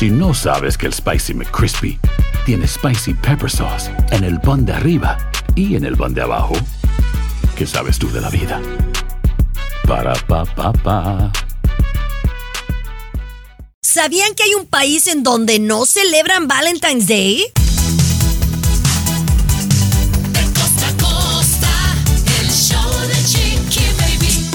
Si no sabes que el Spicy McCrispy tiene Spicy Pepper Sauce en el pan de arriba y en el pan de abajo, ¿qué sabes tú de la vida? Para, pa, pa, pa. ¿Sabían que hay un país en donde no celebran Valentine's Day? De costa a costa, el show de Chiqui Baby.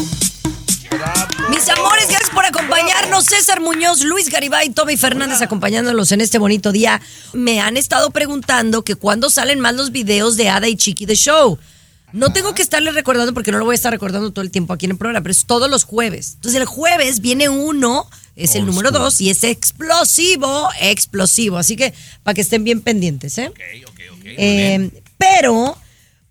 Mis amores, gracias por acompañarnos. César Muñoz, Luis Garibay, Tommy Fernández acompañándolos en este bonito día. Me han estado preguntando que cuándo salen más los videos de Ada y Chiqui de Show. No tengo que estarles recordando porque no lo voy a estar recordando todo el tiempo aquí en el programa, pero es todos los jueves. Entonces el jueves viene uno, es el número dos y es explosivo, explosivo. Así que para que estén bien pendientes, ¿eh? Eh, pero,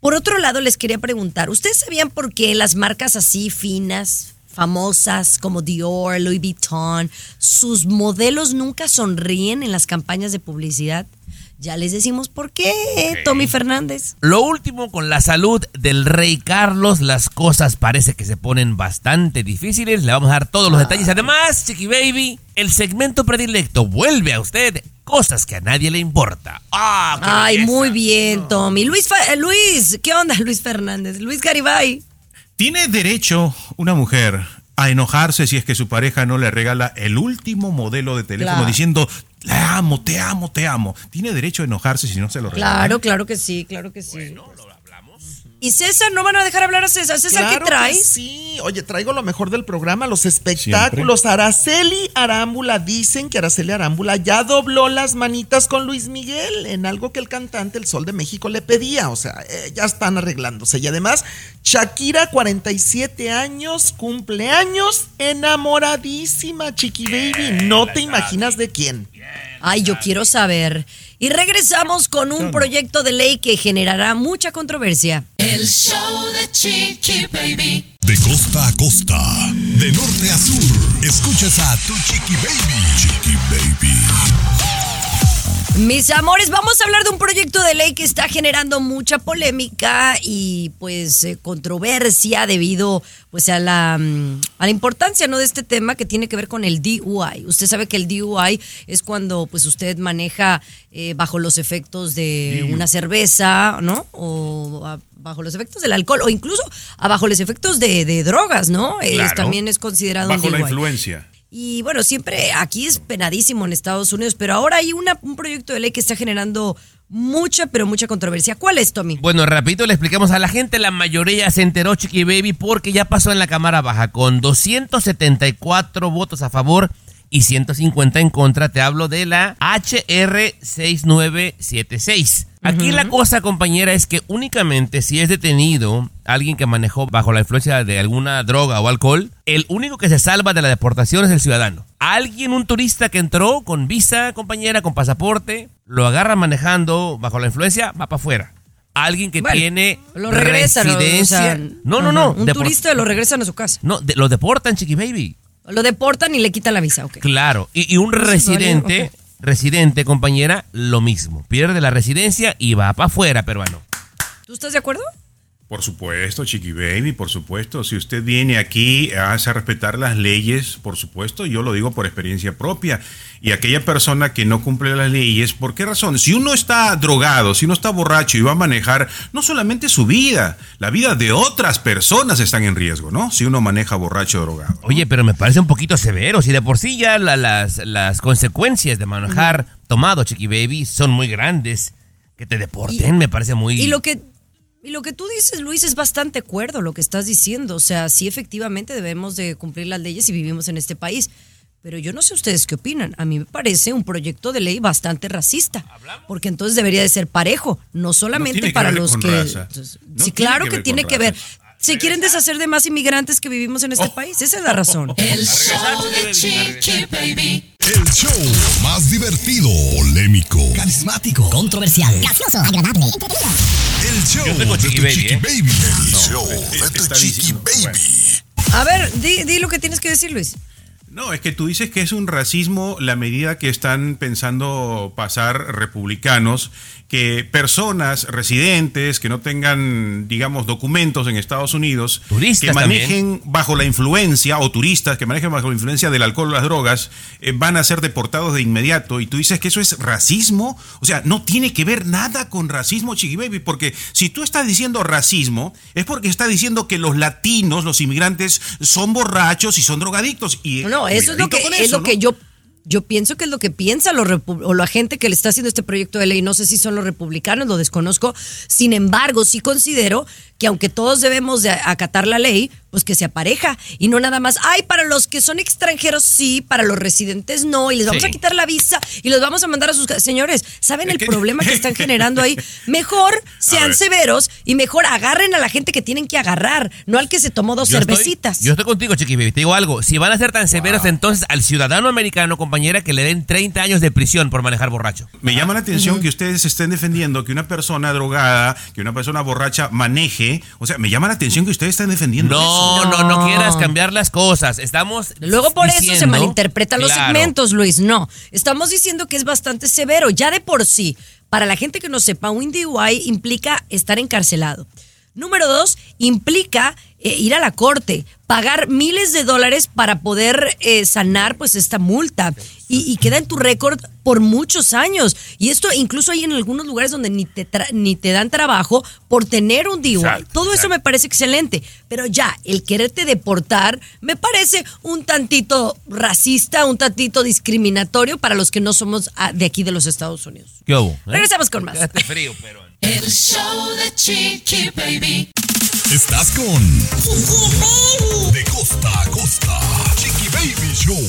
por otro lado, les quería preguntar, ¿ustedes sabían por qué las marcas así finas, famosas como Dior, Louis Vuitton, sus modelos nunca sonríen en las campañas de publicidad? Ya les decimos por qué, Tommy Fernández. Lo último con la salud del rey Carlos, las cosas parece que se ponen bastante difíciles. Le vamos a dar todos los detalles. Además, Chiqui Baby, el segmento predilecto vuelve a usted cosas que a nadie le importa. ¡Ah, Ay, belleza! muy bien, Tommy. Luis, Fa- eh, Luis, ¿qué onda, Luis Fernández? Luis Garibay. ¿Tiene derecho una mujer a enojarse si es que su pareja no le regala el último modelo de teléfono Claro. diciendo, la amo, te amo, te amo? ¿Tiene derecho a enojarse si no se lo regala? Claro, claro que sí, claro que sí. Y César, no van a dejar hablar a César. César, Claro ¿qué que traes? sí, oye, traigo lo mejor del programa, los espectáculos. Araceli Arámbula dicen que Araceli Arámbula ya dobló las manitas con Luis Miguel en algo que el cantante El Sol de México le pedía. O sea, eh, ya están arreglándose. Y además, Shakira, 47 años, cumpleaños, enamoradísima, Chiqui Baby. No te imaginas de quién. Ay, yo quiero saber. Y regresamos con un proyecto de ley que generará mucha controversia. El show de Chiqui Baby. De costa a costa, de norte a sur, escuchas a tu chiqui baby. Chiqui baby. Mis amores, vamos a hablar de un proyecto de ley que está generando mucha polémica y pues eh, controversia debido pues a la, mm, a la importancia ¿no? de este tema que tiene que ver con el DUI. Usted sabe que el DUI es cuando pues usted maneja eh, bajo los efectos de una cerveza, ¿no? O a- bajo los efectos del alcohol o incluso a bajo los efectos de, de drogas, ¿no? Es- Claro. también es considerado Bajo un la influencia. Y bueno, siempre aquí es penadísimo en Estados Unidos, pero ahora hay una- un proyecto de ley que está generando mucha, pero mucha controversia. ¿Cuál es, Tommy? Bueno, rapidito le explicamos a la gente, la mayoría se enteró Chiqui Baby porque ya pasó en la Cámara Baja con 274 votos a favor y 150 en contra. Te hablo de la HR 6976. Aquí la cosa, compañera, es que únicamente si es detenido alguien que manejó bajo la influencia de alguna droga o alcohol, el único que se salva de la deportación es el ciudadano. Alguien, un turista que entró con visa, compañera, con pasaporte, lo agarra manejando bajo la influencia, va para afuera. Alguien que Bueno, tiene Lo regresan. o residencia. sea, no, no, no. Un turista lo regresan a su casa. No, de- lo deportan, Chiqui Baby. Lo deportan y le quitan la visa, ok. Claro. Y, y un residente, residente, compañera, lo mismo. Pierde la residencia y va para afuera, peruano. ¿Tú estás de acuerdo? Por supuesto, Chiqui Baby, por supuesto. Si usted viene aquí a hacer respetar las leyes, por supuesto, yo lo digo por experiencia propia. Y aquella persona que no cumple las leyes, ¿por qué razón? Si uno está drogado, si uno está borracho y va a manejar, no solamente su vida, la vida de otras personas están en riesgo, ¿no? Si uno maneja borracho o drogado. Oye, pero me parece un poquito severo. Si de por sí ya la- las, las consecuencias de manejar tomado, Chiqui Baby, son muy grandes. Que te deporten, me parece muy... Y lo que y lo que tú dices, Luis, es bastante acuerdo lo que estás diciendo. O sea, sí, efectivamente debemos de cumplir las leyes y vivimos en este país. Pero yo no sé ustedes qué opinan. A mí me parece un proyecto de ley bastante racista. Porque entonces debería de ser parejo, no solamente para los que... raza. Entonces, No sí, claro que tiene que ver. Se quieren deshacer de más inmigrantes que vivimos en este país. Esa es la razón. El show de Chiqui Baby. El show más divertido, polémico, carismático, controversial, gracioso, agradable, entretenido. el show de Chiqui tu Baby, chiqui ¿eh? baby. El show de chiqui baby. A ver, di, di lo que tienes que decir, Luis. No, es que tú dices que es un racismo la medida que están pensando pasar republicanos, que personas residentes que no tengan, digamos, documentos en Estados Unidos, Turistas que manejen bajo la influencia, o turistas que manejen bajo la influencia del alcohol o las drogas, eh, van a ser deportados de inmediato. Y tú dices que eso es racismo. O sea, no tiene que ver nada con racismo, Chiqui Baby, porque si tú estás diciendo racismo, es porque estás diciendo que los latinos, los inmigrantes, son borrachos y son drogadictos. Y No, eso es lo que, es lo que yo, yo pienso que es lo que piensa los o la gente que le está haciendo este proyecto de ley. No sé si son los republicanos, lo desconozco. Sin embargo, sí considero que aunque todos debemos de acatar la ley, pues que se apareja y no nada más, ay, para los que son extranjeros sí, para los residentes no, y les vamos Sí. a quitar la visa y los vamos a mandar a sus... Señores, ¿saben el problema que están generando ahí? Mejor sean ver. severos y mejor agarren a la gente que tienen que agarrar, no al que se tomó dos Yo estoy- cervecitas. yo estoy contigo, Chiqui Baby. Te digo algo. Si van a ser tan severos, entonces al ciudadano americano, compañera, que le den 30 años de prisión por manejar borracho. Me llama la atención que ustedes estén defendiendo que una persona drogada, que una persona borracha maneje. O sea, me llama la atención que ustedes estén defendiendo No, eso. no, no, No. quieras cambiar las cosas. Estamos. Luego por eso se malinterpretan los Claro. segmentos, Luis. No, estamos diciendo que es bastante severo. Ya de por sí, para la gente que no sepa, un DUI implica estar encarcelado. Número dos, implica eh, ir a la corte, pagar miles de dólares para poder eh, sanar pues esta multa y, y queda en tu récord por muchos años. Y esto incluso hay en algunos lugares donde ni te, tra- ni te dan trabajo por tener un DUI. Exacto, Todo eso me parece excelente, pero ya, el quererte deportar me parece un tantito racista, un tantito discriminatorio para los que no somos ah, de aquí de los Estados Unidos. ¿Qué hubo? eh? Regresamos con más. Frío, pero. El show de Chiqui Baby. Estás con De costa a costa. Chiqui Baby Show.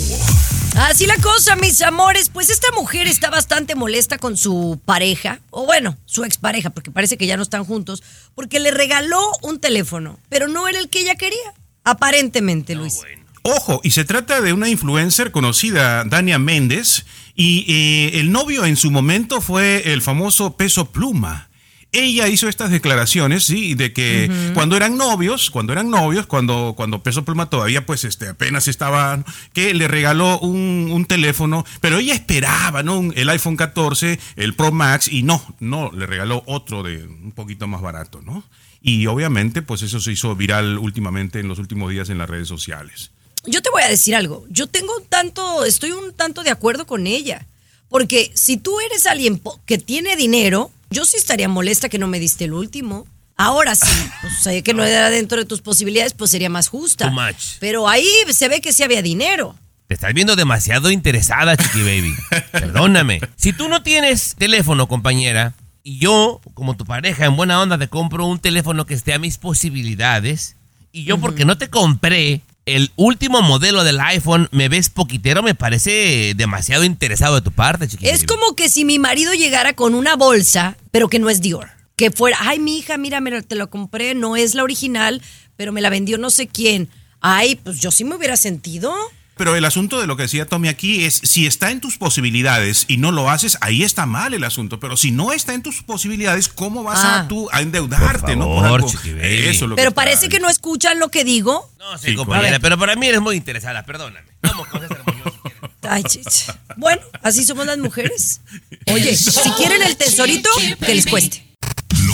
Así la cosa, mis amores, pues esta mujer está bastante molesta con su pareja, o bueno, su expareja, porque parece que ya no están juntos, porque le regaló un teléfono, pero no era el que ella quería, aparentemente, Luis. Ojo, y se trata de una influencer conocida, Dania Méndez, y eh, el novio en su momento fue el famoso Peso Pluma. Ella hizo estas declaraciones, sí, de que cuando eran novios, cuando eran novios, cuando, cuando Peso Pluma todavía pues este, apenas estaba, que le regaló un, un teléfono, pero ella esperaba, ¿no? Un- el iPhone 14, el Pro Max, y no, no, le regaló otro de un poquito más barato, ¿no? Y obviamente pues eso se hizo viral últimamente en los últimos días en las redes sociales. Yo te voy a decir algo. Yo tengo un tanto, estoy un tanto de acuerdo con ella. Porque si tú eres alguien que tiene dinero, yo sí estaría molesta que no me diste el último. Ahora sí, pues, sé que no era dentro de tus posibilidades, pues sería más justa. Too much. Pero ahí se ve que sí había dinero. Te estás viendo demasiado interesada, Chiqui Baby. Perdóname. Si tú no tienes teléfono, compañera, y yo, como tu pareja, en buena onda, te compro un teléfono que esté a mis posibilidades, y yo, porque no te compré el último modelo del iPhone, me ves poquitero, me parece demasiado interesado de tu parte, Chiqui Es como que si mi marido llegara con una bolsa, pero que no es Dior. Que fuera, ay, mi hija, mira, mira, te lo compré, no es la original, pero me la vendió no sé quién. Ay, pues yo sí me hubiera sentido. Pero el asunto de lo que decía Tommy aquí es, si está en tus posibilidades y no lo haces, ahí está mal el asunto. Pero si no está en tus posibilidades, ¿cómo vas Ah. a tú a endeudarte, Por no? favor, Baby. Eso es lo Pero parece que no escuchan lo que digo. No, sí, Sí, compañera, pero para mí eres muy interesada, perdóname. Vamos con. Ay. Bueno, así somos las mujeres. Oye, si quieren el tesorito, que les cueste.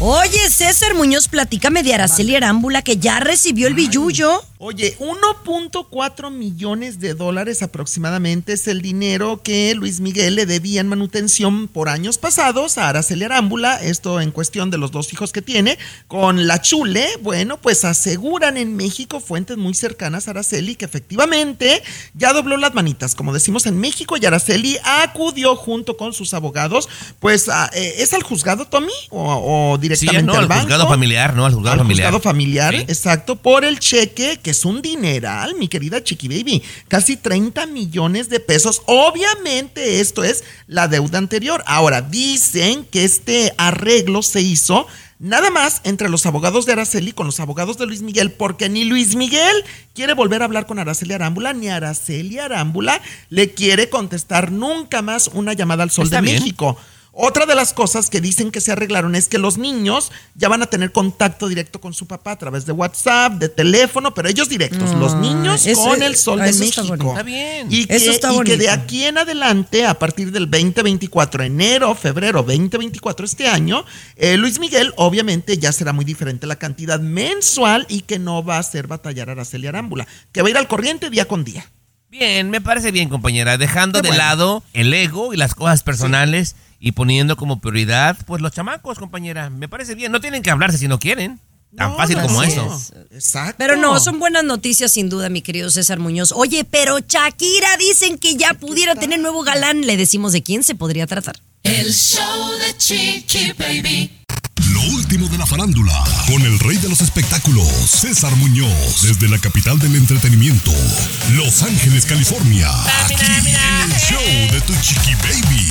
Oye, César Muñoz, platícame de Araceli Arámbula, que ya recibió el billullo. Oye, 1.4 millones de dólares aproximadamente es el dinero que Luis Miguel le debía en manutención por años pasados a Araceli Arámbula, esto en cuestión de los dos hijos que tiene, con la Chule. Bueno, pues aseguran en México fuentes muy cercanas a Araceli que efectivamente ya dobló las manitas, como decimos en México, y Araceli acudió junto con sus abogados, pues a- eh, ¿es al juzgado, Tommy? ¿O, o Sí, directamente no, al al banco? juzgado familiar, no, al juzgado Al familiar. juzgado familiar, Sí. exacto, por el cheque, que es un dineral, mi querida Chiqui Baby, casi 30 millones de pesos. Obviamente esto es la deuda anterior. Ahora, dicen que este arreglo se hizo nada más entre los abogados de Araceli con los abogados de Luis Miguel, porque ni Luis Miguel quiere volver a hablar con Araceli Arámbula, ni Araceli Arámbula le quiere contestar nunca más una llamada al Sol Está de bien. México. Otra de las cosas que dicen que se arreglaron es que los niños ya van a tener contacto directo con su papá a través de WhatsApp, de teléfono, pero ellos directos, los niños eso- con el sol de está México. bonito. Está bien. Y, que, está y que de aquí en adelante, a partir del 2024, enero, febrero 2024 este año, eh, Luis Miguel obviamente ya será muy diferente la cantidad mensual y que no va a hacer batallar a Araceli Arámbula, que va a ir al corriente día con día. Bien, me parece bien, compañera. Dejando Qué de bueno. lado el ego y las cosas personales y poniendo como prioridad, pues los chamacos, compañera. Me parece bien. No tienen que hablarse si no quieren. Tan No, fácil no, como así eso. es. Exacto. Pero no, son buenas noticias sin duda, mi querido César Muñoz. Oye, pero Shakira dicen que ya pudiera tener nuevo galán. Le decimos de quién se podría tratar. El show de Chiqui Baby. Lo último de la farándula, con el rey de los espectáculos, César Muñoz, desde la capital del entretenimiento, Los Ángeles, California, aquí en el show de Tu Chiqui Baby.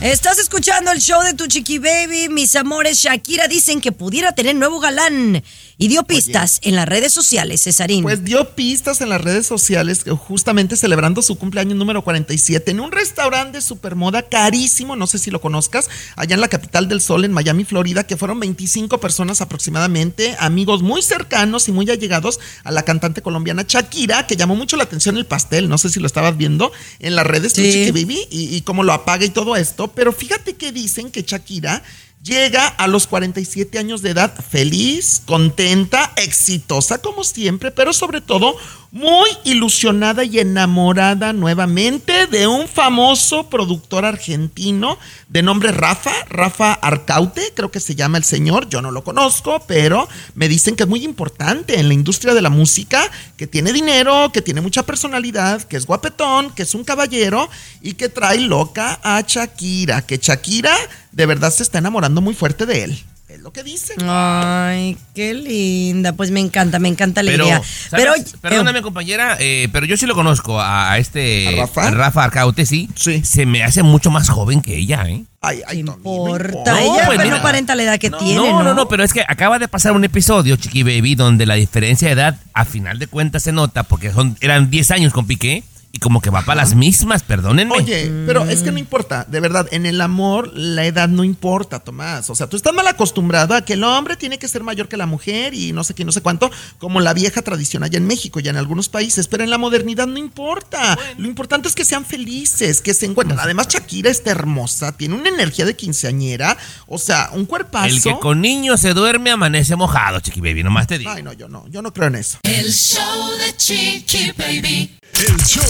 Estás escuchando el show de tu chiqui baby, mis amores. Shakira dicen que pudiera tener nuevo galán y dio pistas en las redes sociales, Cesarín. Pues dio pistas en las redes sociales, eh, justamente celebrando su cumpleaños número 47 en un restaurante de supermoda carísimo, no sé si lo conozcas, allá en la capital del sol, en Miami, Florida, que fueron 25 personas aproximadamente, amigos muy cercanos y muy allegados a la cantante colombiana Shakira, que llamó mucho la atención el pastel, no sé si lo estabas viendo en las redes, Sí. Chiqui Baby, y, y cómo lo apaga y todo esto, pero fíjate que dicen que Shakira llega a los 47 años de edad feliz, contenta, exitosa como siempre, pero sobre todo muy ilusionada y enamorada nuevamente de un famoso productor argentino de nombre Rafa, Rafa Arcaute, creo que se llama el señor, yo no lo conozco, pero me dicen que es muy importante en la industria de la música, que tiene dinero, que tiene mucha personalidad, que es guapetón, que es un caballero y que trae loca a Shakira, que Shakira de verdad se está enamorando muy fuerte de él. Lo que dicen. Ay, qué linda. Pues me encanta, me encanta la Pero, idea. Pero, perdóname, compañera, eh, pero yo sí lo conozco a, a este ¿A Rafa? Arcaute, sí. Sí. Se me hace mucho más joven que ella, ¿eh? Ay, ay, ¿Qué Tommy, no importa? importa. Ella pues pues, no aparenta la edad que no, tiene, no, ¿no? no, no, pero es que acaba de pasar un episodio, Chiqui Baby, donde la diferencia de edad, a final de cuentas, se nota, porque son, eran 10 años con Piqué, y como que va para las mismas, perdónenme. Oye, pero es que no importa, de verdad, en el amor la edad no importa, Tomás. O sea, tú estás mal acostumbrado a que el hombre tiene que ser mayor que la mujer y no sé qué, no sé cuánto, como la vieja tradición allá en México y en algunos países, pero en la modernidad no importa. Lo importante es que sean felices, que se encuentren. Además, Shakira está hermosa, tiene una energía de quinceañera, o sea, un cuerpazo. El que con niños se duerme amanece mojado, Chiqui Baby, nomás te digo. Ay, no, yo no, yo no creo en eso. El show de Chiqui Baby. El show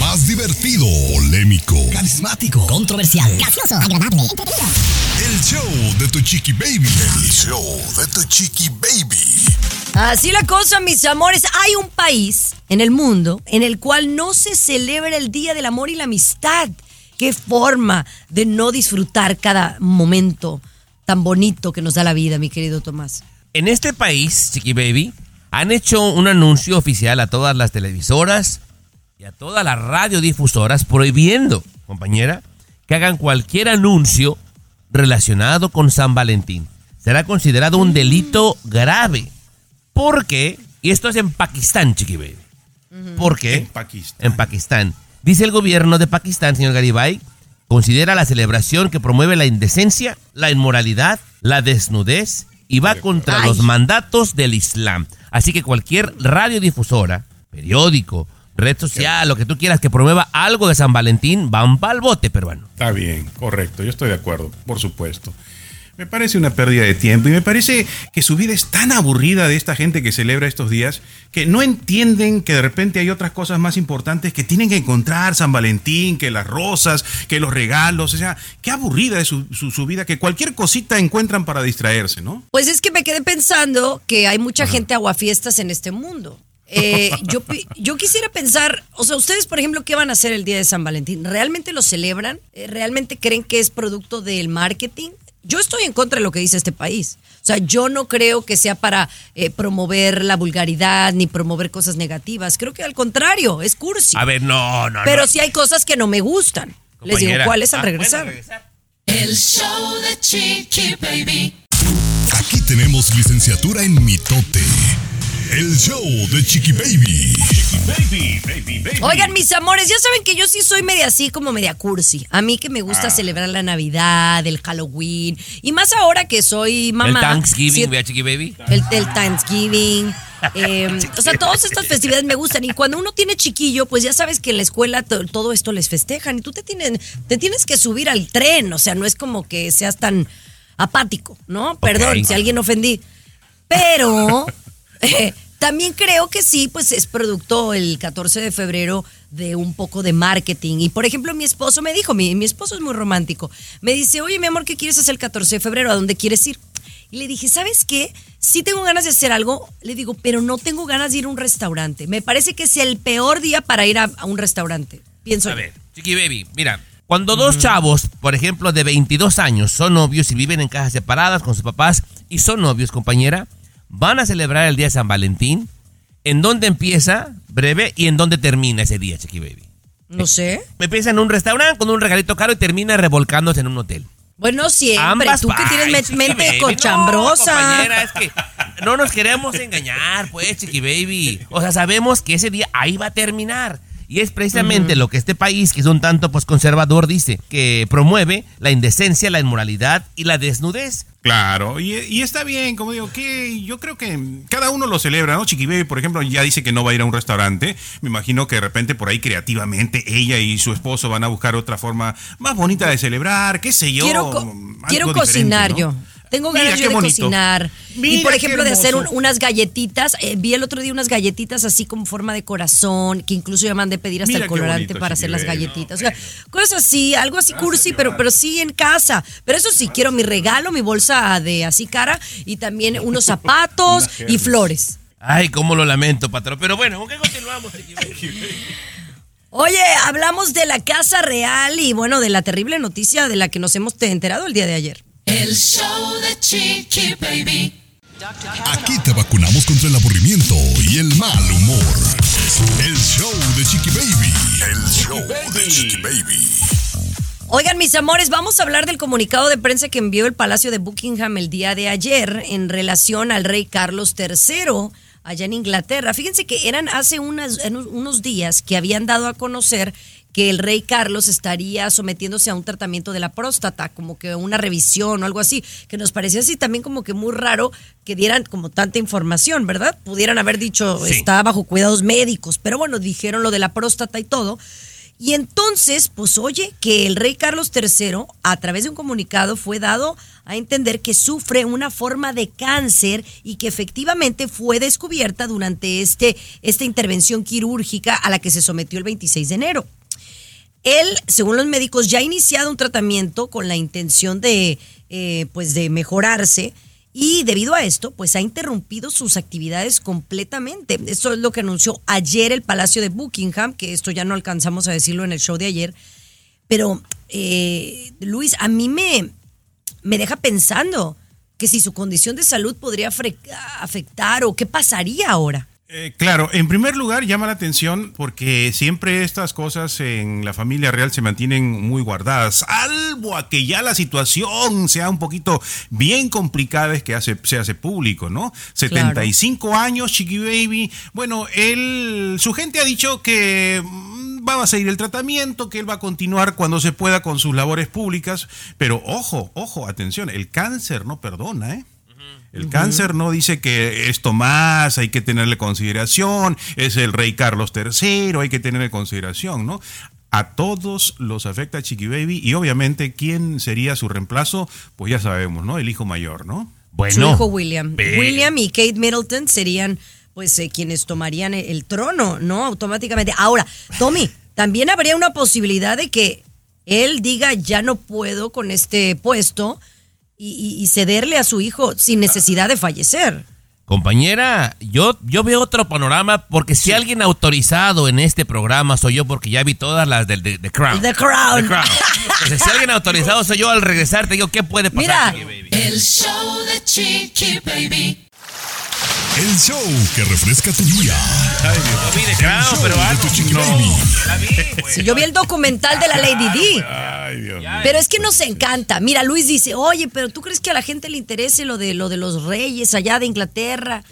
más divertido, polémico, Carismático, controversial, gracioso, agradable, entretenido. el show de Tu Chiqui Baby. El show de Tu Chiqui Baby. Así la cosa, mis amores. Hay un país en el mundo en el cual no se celebra el Día del Amor y la Amistad. Qué forma de no disfrutar cada momento tan bonito que nos da la vida, mi querido Tomás. En este país, Chiqui Baby, han hecho un anuncio oficial a todas las televisoras y a todas las radiodifusoras prohibiendo, compañera, que hagan cualquier anuncio relacionado con San Valentín. Será considerado un delito grave. Porque, y esto es en Pakistán, Chiqui Baby. ¿Por qué? En Pakistán. En Pakistán. Dice el gobierno de Pakistán, señor Garibay, considera la celebración que promueve la indecencia, la inmoralidad, la desnudez y va contra Ay. los mandatos del Islam. Así que cualquier radiodifusora, periódico, red social, lo que tú quieras que promueva algo de San Valentín, van pa'l bote peruano. Está bien, correcto, yo estoy de acuerdo, por supuesto. Me parece una pérdida de tiempo y me parece que su vida es tan aburrida de esta gente que celebra estos días que no entienden que de repente hay otras cosas más importantes que tienen que encontrar San Valentín, que las rosas, que los regalos. O sea, qué aburrida es su, su- su vida, que cualquier cosita encuentran para distraerse, ¿no? Pues es que me quedé pensando que hay mucha gente aguafiestas en este mundo. Eh, yo, yo quisiera pensar, o sea, ustedes, por ejemplo, ¿qué van a hacer el día de San Valentín? ¿Realmente lo celebran? Eh, ¿Realmente creen que es producto del marketing? Yo estoy en contra de lo que dice este país. O sea, yo no creo que sea para eh, promover la vulgaridad ni promover cosas negativas. Creo que al contrario, es cursi. A ver, no, no, Pero no. sí hay cosas que no me gustan. Les digo cuáles al Ah, regresar. ¿puedo regresar? El show de Chiqui Baby. tenemos licenciatura en mitote. El show de Chiqui Baby. Baby, baby, baby. Oigan, mis amores, ya saben que yo sí soy media así como media cursi. A mí que me gusta Ah. celebrar la Navidad, el Halloween. Y más ahora que soy mamá. el Thanksgiving, sí, vea, Chiqui Baby. el, el Thanksgiving. eh, o sea, todas estas festividades me gustan. Y cuando uno tiene chiquillo, pues ya sabes que en la escuela to- todo esto les festejan. Y tú te, tienen, te tienes que subir al tren. O sea, no es como que seas tan apático, ¿no? Perdón si alguien ofendí. Pero eh, también creo que sí, pues es producto el 14 de febrero de un poco de marketing. Y por ejemplo, mi esposo me dijo, mi, mi esposo es muy romántico, me dice, oye, mi amor, ¿qué quieres hacer el 14 de febrero? ¿A dónde quieres ir? Y le dije, ¿sabes qué? Sí tengo ganas de hacer algo, le digo, pero no tengo ganas de ir a un restaurante. Me parece que es el peor día para ir a, a un restaurante. Pienso A ver, Chiqui Baby, mira, cuando dos chavos, por ejemplo, de 22 años, son novios y viven en casas separadas con sus papás y son novios, compañera, van a celebrar el día de San Valentín. ¿En dónde empieza, breve, y en dónde termina ese día, Chiqui Baby? No sé. Empieza en un restaurante con un regalito caro y termina revolcándose en un hotel. Bueno, siempre. Ambas Tú que tienes me- mente cochambrosa. No, compañera, es que no nos queremos engañar, pues, Chiqui Baby. O sea, sabemos que ese día ahí va a terminar. Y es precisamente lo que este país, que es un tanto pues conservador, dice, que promueve la indecencia, la inmoralidad y la desnudez. Claro, y, y está bien, como digo, que yo creo que cada uno lo celebra, ¿no? Chiqui Baby, por ejemplo, ya dice que no va a ir a un restaurante. Me imagino que de repente por ahí creativamente ella y su esposo van a buscar otra forma más bonita de celebrar, qué sé yo. quiero, co- algo quiero diferente, cocinar ¿no? yo. Tengo ganas yo de bonito. cocinar. y por ejemplo, de hacer un- unas galletitas. eh, vi el otro día unas galletitas así como forma de corazón, que incluso ya mandé pedir hasta Mira el colorante bonito, para hacer las galletitas. O sea, cosas así, algo así cursi, pero, pero sí en casa. Pero eso sí, quiero mi regalo, mi bolsa de así cara y también unos zapatos y flores. Ay, cómo lo lamento, patrón. Pero bueno, ¿con qué continuamos? Oye, hablamos de la Casa Real y bueno, de la terrible noticia de la que nos hemos enterado el día de ayer. El show de Chiqui Baby. Aquí te vacunamos contra el aburrimiento y el mal humor. El show de Chiqui Baby. El show de Chiqui Baby. Oigan, mis amores, vamos a hablar del comunicado de prensa que envió el Palacio de Buckingham el día de ayer en relación al rey Carlos III allá en Inglaterra. Fíjense que eran hace unas- unos días que habían dado a conocer que el rey Carlos estaría sometiéndose a un tratamiento de la próstata, como que una revisión o algo así, que nos parecía así también como que muy raro que dieran como tanta información, ¿verdad? Pudieran haber dicho, Sí. está bajo cuidados médicos, pero bueno, dijeron lo de la próstata y todo. Y entonces, pues oye, que el rey Carlos III, a través de un comunicado, fue dado a entender que sufre una forma de cáncer y que efectivamente fue descubierta durante este, esta intervención quirúrgica a la que se sometió el 26 de enero. Él, según los médicos, ya ha iniciado un tratamiento con la intención de, eh, pues, de mejorarse y debido a esto, pues ha interrumpido sus actividades completamente. Esto es lo que anunció ayer el Palacio de Buckingham, que esto ya no alcanzamos a decirlo en el show de ayer. Pero, eh, Luis, a mí me, me deja pensando que si su condición de salud podría afectar o qué pasaría ahora. Eh, claro, en primer lugar llama la atención porque siempre estas cosas en la familia real se mantienen muy guardadas, salvo a que ya la situación sea un poquito bien complicada es que hace, se hace público, ¿no? 75 años, Chiqui Baby. Bueno, él, su gente ha dicho que mm, va a seguir el tratamiento, que él va a continuar cuando se pueda con sus labores públicas, pero ojo, ojo, atención, el cáncer no perdona, ¿eh? El cáncer no dice que esto más, hay que tenerle consideración, es el rey Carlos III, hay que tenerle consideración, ¿no? A todos los afecta Chiqui Baby y obviamente quién sería su reemplazo, pues ya sabemos, ¿no? El hijo mayor, ¿no? Bueno. Su hijo William. William y Kate Middleton serían pues eh, quienes tomarían el, el trono, ¿no? Automáticamente. Ahora, Tommy, también habría una posibilidad de que él diga ya no puedo con este puesto y, y- y cederle a su hijo sin necesidad de fallecer. Compañera, yo, yo veo otro panorama porque si alguien autorizado en este programa soy yo porque ya vi todas las del de, The Crown. The Crown. Entonces, si alguien autorizado soy yo al regresar te digo qué puede pasar. Mira. Chiqui Baby? El show de Chiqui Baby. El show que refresca tu día. No vi de Crown, pero algo. No, la vi, güey. Yo vi el documental de la Lady D. Ay, Dios mío. Pero es que nos encanta. Mira, Luis dice, oye, pero ¿tú crees que a la gente le interese lo de lo de los reyes allá de Inglaterra?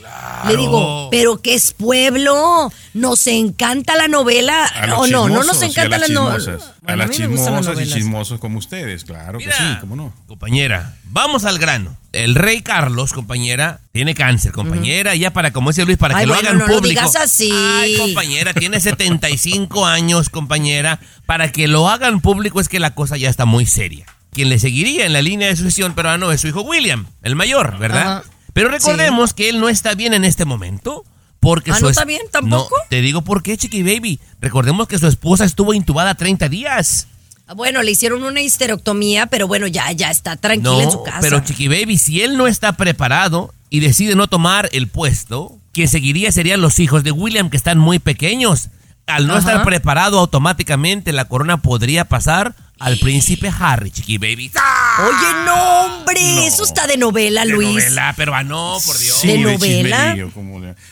Le digo, pero ¿qué es pueblo? Nos encanta la novela. A los O no, no nos a encanta la las novela. chismosas. A las me gustan las chismosas y novelas. chismosos como ustedes, claro que sí, cómo no. Compañera, vamos al grano. El rey Carlos, compañera, tiene cáncer, compañera. Ya para, como dice Luis, para Ay, que lo hagan no lo público. digas así. Ay, compañera, tiene 75 años, compañera. Para que lo hagan público es que la cosa ya está muy seria. Quien le seguiría en la línea de sucesión peruano es su hijo William, el mayor, ¿verdad? Ajá. Pero recordemos que él no está bien en este momento. Porque Ah, su ¿no es- está bien tampoco? No, te digo por qué, Chiqui Baby. Recordemos que su esposa estuvo intubada 30 días. Ah, Bueno, le hicieron una histerectomía, pero bueno, ya, ya está tranquila No, en su casa. pero Chiqui Baby, si él no está preparado y decide no tomar el puesto, quien seguiría serían los hijos de William que están muy pequeños. Al no Ajá. estar preparado automáticamente la corona podría pasar al príncipe Harry, Chiqui Baby. Oye, no, hombre, eso está de novela, De Luis. novela, pero ah, no, por Dios. ¿De de novela?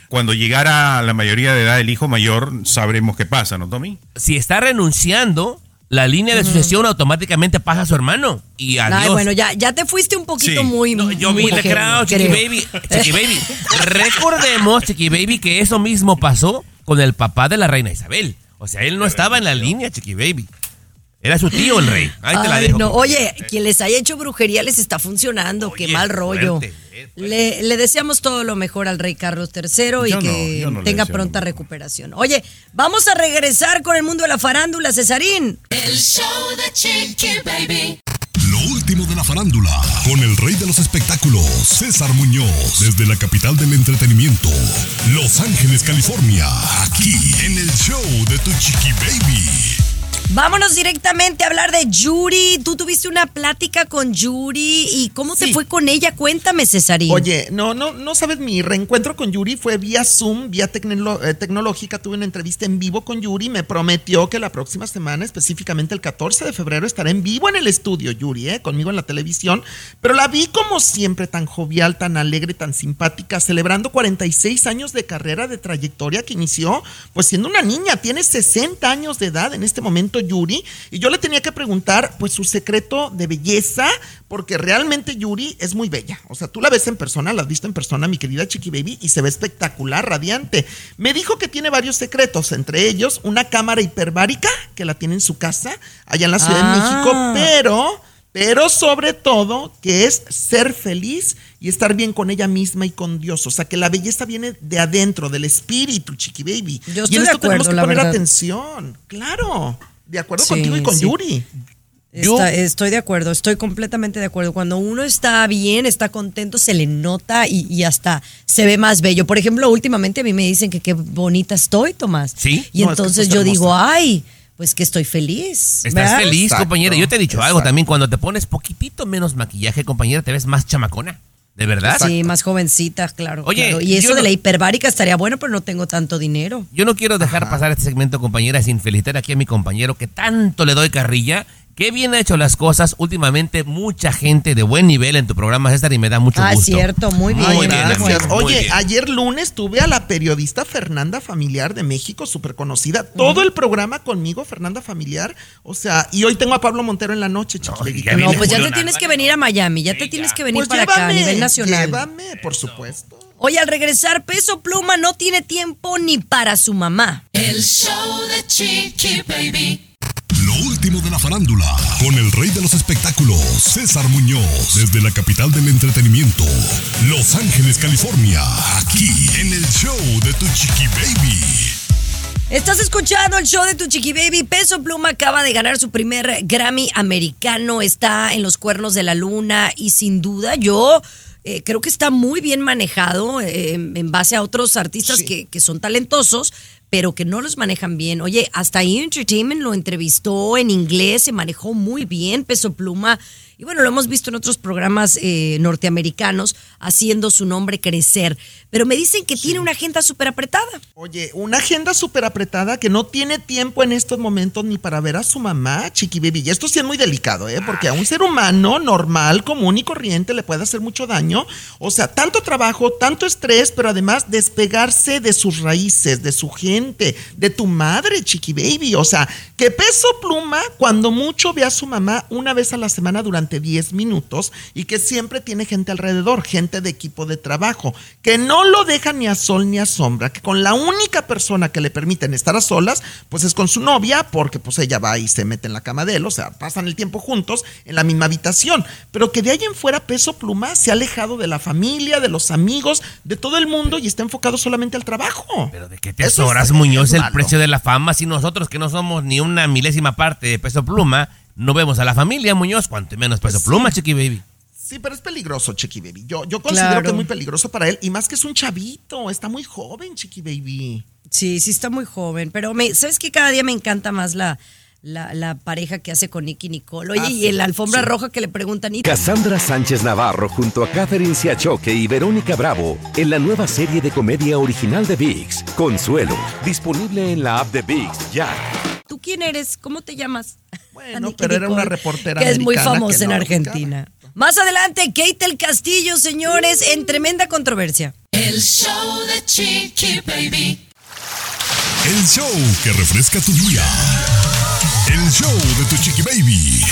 Cuando llegara la mayoría de edad del hijo mayor, sabremos qué pasa, ¿no, Tommy? Si está renunciando, la línea de sucesión automáticamente pasa a su hermano. Y adiós. Ay, bueno, ya, ya te fuiste un poquito Sí. muy. No, yo vi The Crown, Chiqui. Baby. Chiqui Baby. Recordemos, Chiqui Baby, que eso mismo pasó con el papá de la reina Isabel. O sea, él no estaba en la línea, Chiqui Baby. Era su tío el rey. Ahí te la dejo. no. Oye, quien les haya hecho brujería les está funcionando. Qué mal rollo. fuerte. Le, le deseamos todo lo mejor al rey Carlos III y Yo que no tenga pronta recuperación. Oye, vamos a regresar con el mundo de la farándula, Cesarín. El show de Chiqui Baby. Lo último de la farándula, con el rey de los espectáculos, César Muñoz, desde la capital del entretenimiento, Los Ángeles, California, aquí en el show de Tu Chiqui Baby. Vámonos directamente a hablar de Yuri. Tú tuviste una plática con Yuri y cómo te Sí. fue con ella. Cuéntame, Cesarín. Oye, no, no, no sabes, mi reencuentro con Yuri fue vía Zoom, vía eh, tecnológica. Tuve una entrevista en vivo con Yuri. Me prometió que la próxima semana, específicamente el 14 de febrero, estará en vivo en el estudio, Yuri, eh, conmigo en la televisión. Pero la vi como siempre, tan jovial, tan alegre, tan simpática, celebrando 46 años de carrera, de trayectoria que inició, pues siendo una niña. Tiene 60 años de edad en este momento, Yuri. Y yo le tenía que preguntar, pues, su secreto de belleza, porque realmente Yuri es muy bella. O sea, tú la ves en persona, la has visto en persona, mi querida Chiqui Baby, y se ve espectacular, radiante. Me dijo que tiene varios secretos, entre ellos una cámara hiperbárica que la tiene en su casa, allá en la Ciudad Ah. de México, pero, pero sobre todo que es ser feliz y estar bien con ella misma y con Dios. O sea, que la belleza viene de adentro, del espíritu, Chiqui Baby. Yo y en de esto tenemos que poner verdad. atención. Claro. De acuerdo Sí, contigo y con sí. Yuri. Está- estoy de acuerdo, estoy completamente de acuerdo. Cuando uno está bien, está contento, se le nota y, y hasta se ve más bello. Por ejemplo, últimamente a mí me dicen que qué bonita estoy, Tomás. Sí. Y No, es que entonces yo hermosa. digo, ay, pues que estoy feliz. Estás ¿verdad? feliz, Exacto, compañera. Yo te he dicho algo también. Cuando te pones poquitito menos maquillaje, compañera, te ves más chamacona. ¿De verdad? Sí, más jovencita, claro. Oye, claro. Y eso de la hiperbárica estaría bueno, pero no tengo tanto dinero. Yo no quiero dejar pasar este segmento, compañera, sin felicitar aquí a mi compañero que tanto le doy carrilla. Qué bien ha hecho las cosas últimamente. Mucha gente de buen nivel en tu programa, César, y me da mucho Ah, gusto. cierto, muy bien. Muy bien, Gracias. amigo, muy Oye, bien. ayer lunes tuve a la periodista Fernanda Familiar de México, súper conocida. Todo el programa conmigo, Fernanda Familiar. O sea, y hoy tengo a Pablo Montero en la noche, No, chiquilita. ya No, pues ya te tienes que venir a Miami, ya te Sí, tienes ya. que venir Pues para acá a nivel nacional. Llévame, por supuesto. Oye, al regresar, Peso Pluma no tiene tiempo ni para su mamá. El show de Chiqui Baby. Lo último de la farándula, con el rey de los espectáculos, César Muñoz, desde la capital del entretenimiento, Los Ángeles, California, aquí en el show de Tu Chiqui Baby. Estás escuchando el show de tu chiqui baby. Peso Pluma acaba de ganar su primer Grammy americano. Está en los cuernos de la luna y sin duda yo eh, creo que está muy bien manejado eh, en base a otros artistas Sí. que, que son talentosos, pero que no los manejan bien. Oye, hasta ahí Entertainment lo entrevistó en inglés, se manejó muy bien. Peso Pluma Y bueno, lo hemos visto en otros programas eh, norteamericanos haciendo su nombre crecer. Pero me dicen que tiene una agenda súper apretada. Oye, una agenda súper apretada que no tiene tiempo en estos momentos ni para ver a su mamá, Chiqui Baby. Y esto sí es muy delicado, ¿eh? Porque a un ser humano normal, común y corriente le puede hacer mucho daño. O sea, tanto trabajo, tanto estrés, pero además despegarse de sus raíces, de su gente, de tu madre, Chiqui Baby. O sea, que peso pluma cuando mucho ve a su mamá una vez a la semana durante 10 minutos y que siempre tiene gente alrededor, gente de equipo de trabajo, que no lo deja ni a sol ni a sombra, que con la única persona que le permiten estar a solas, pues es con su novia, porque pues ella va y se mete en la cama de él, o sea, pasan el tiempo juntos en la misma habitación, pero que de ahí en fuera peso pluma se ha alejado de la familia, de los amigos, de todo el mundo y está enfocado solamente al trabajo. Pero de qué te asoras, Muñoz, es el precio de la fama si nosotros que no somos ni una milésima parte de peso pluma, no vemos a la familia, Muñoz, cuanto menos peso pluma, chiqui baby. Sí, pero es peligroso, Chiqui Baby. Yo, yo considero Claro. que es muy peligroso para él y más que es un chavito, está muy joven, Chiqui Baby. Sí, sí está muy joven, pero me, ¿sabes que Cada día me encanta más la, la, la pareja que hace con Nicky Nicole. Oye, Ah, y en la alfombra sí. roja que le preguntan, ¿y Cassandra Sánchez Navarro junto a Catherine Siachoque y Verónica Bravo en la nueva serie de comedia original de VIX, Consuelo, disponible en la app de VIX ya. tú quién eres? ¿Cómo te llamas? Bueno, Nicky pero era una reportera Que es muy famosa en no, Argentina. Más adelante, Kate el Castillo, señores, en tremenda controversia. El show de Chiqui Baby. El show que refresca tu día. El show de tu chiqui baby.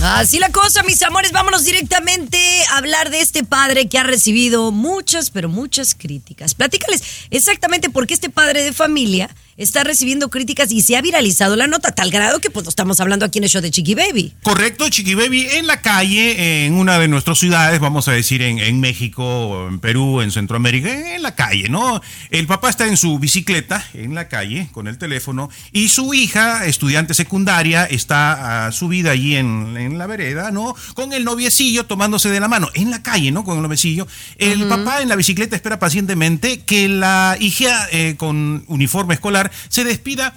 Así la cosa, mis amores, vámonos directamente a hablar de este padre que ha recibido muchas, pero muchas críticas. Platícales exactamente por qué este padre de familia está recibiendo críticas y se ha viralizado la nota tal grado que pues lo estamos hablando aquí en el show de Chiqui Baby. Correcto, Chiqui Baby, en la calle, en una de nuestras ciudades, vamos a decir en, en México, en Perú, en Centroamérica, en la calle, ¿no? El papá está en su bicicleta, en la calle, con el teléfono, y su hija, estudiante secundaria, está ah, subida allí en, en la vereda, ¿no? Con el noviecillo tomándose de la mano, en la calle, ¿no? Con el noviecillo. El papá en la bicicleta espera pacientemente que la hija eh, con uniforme escolar se despida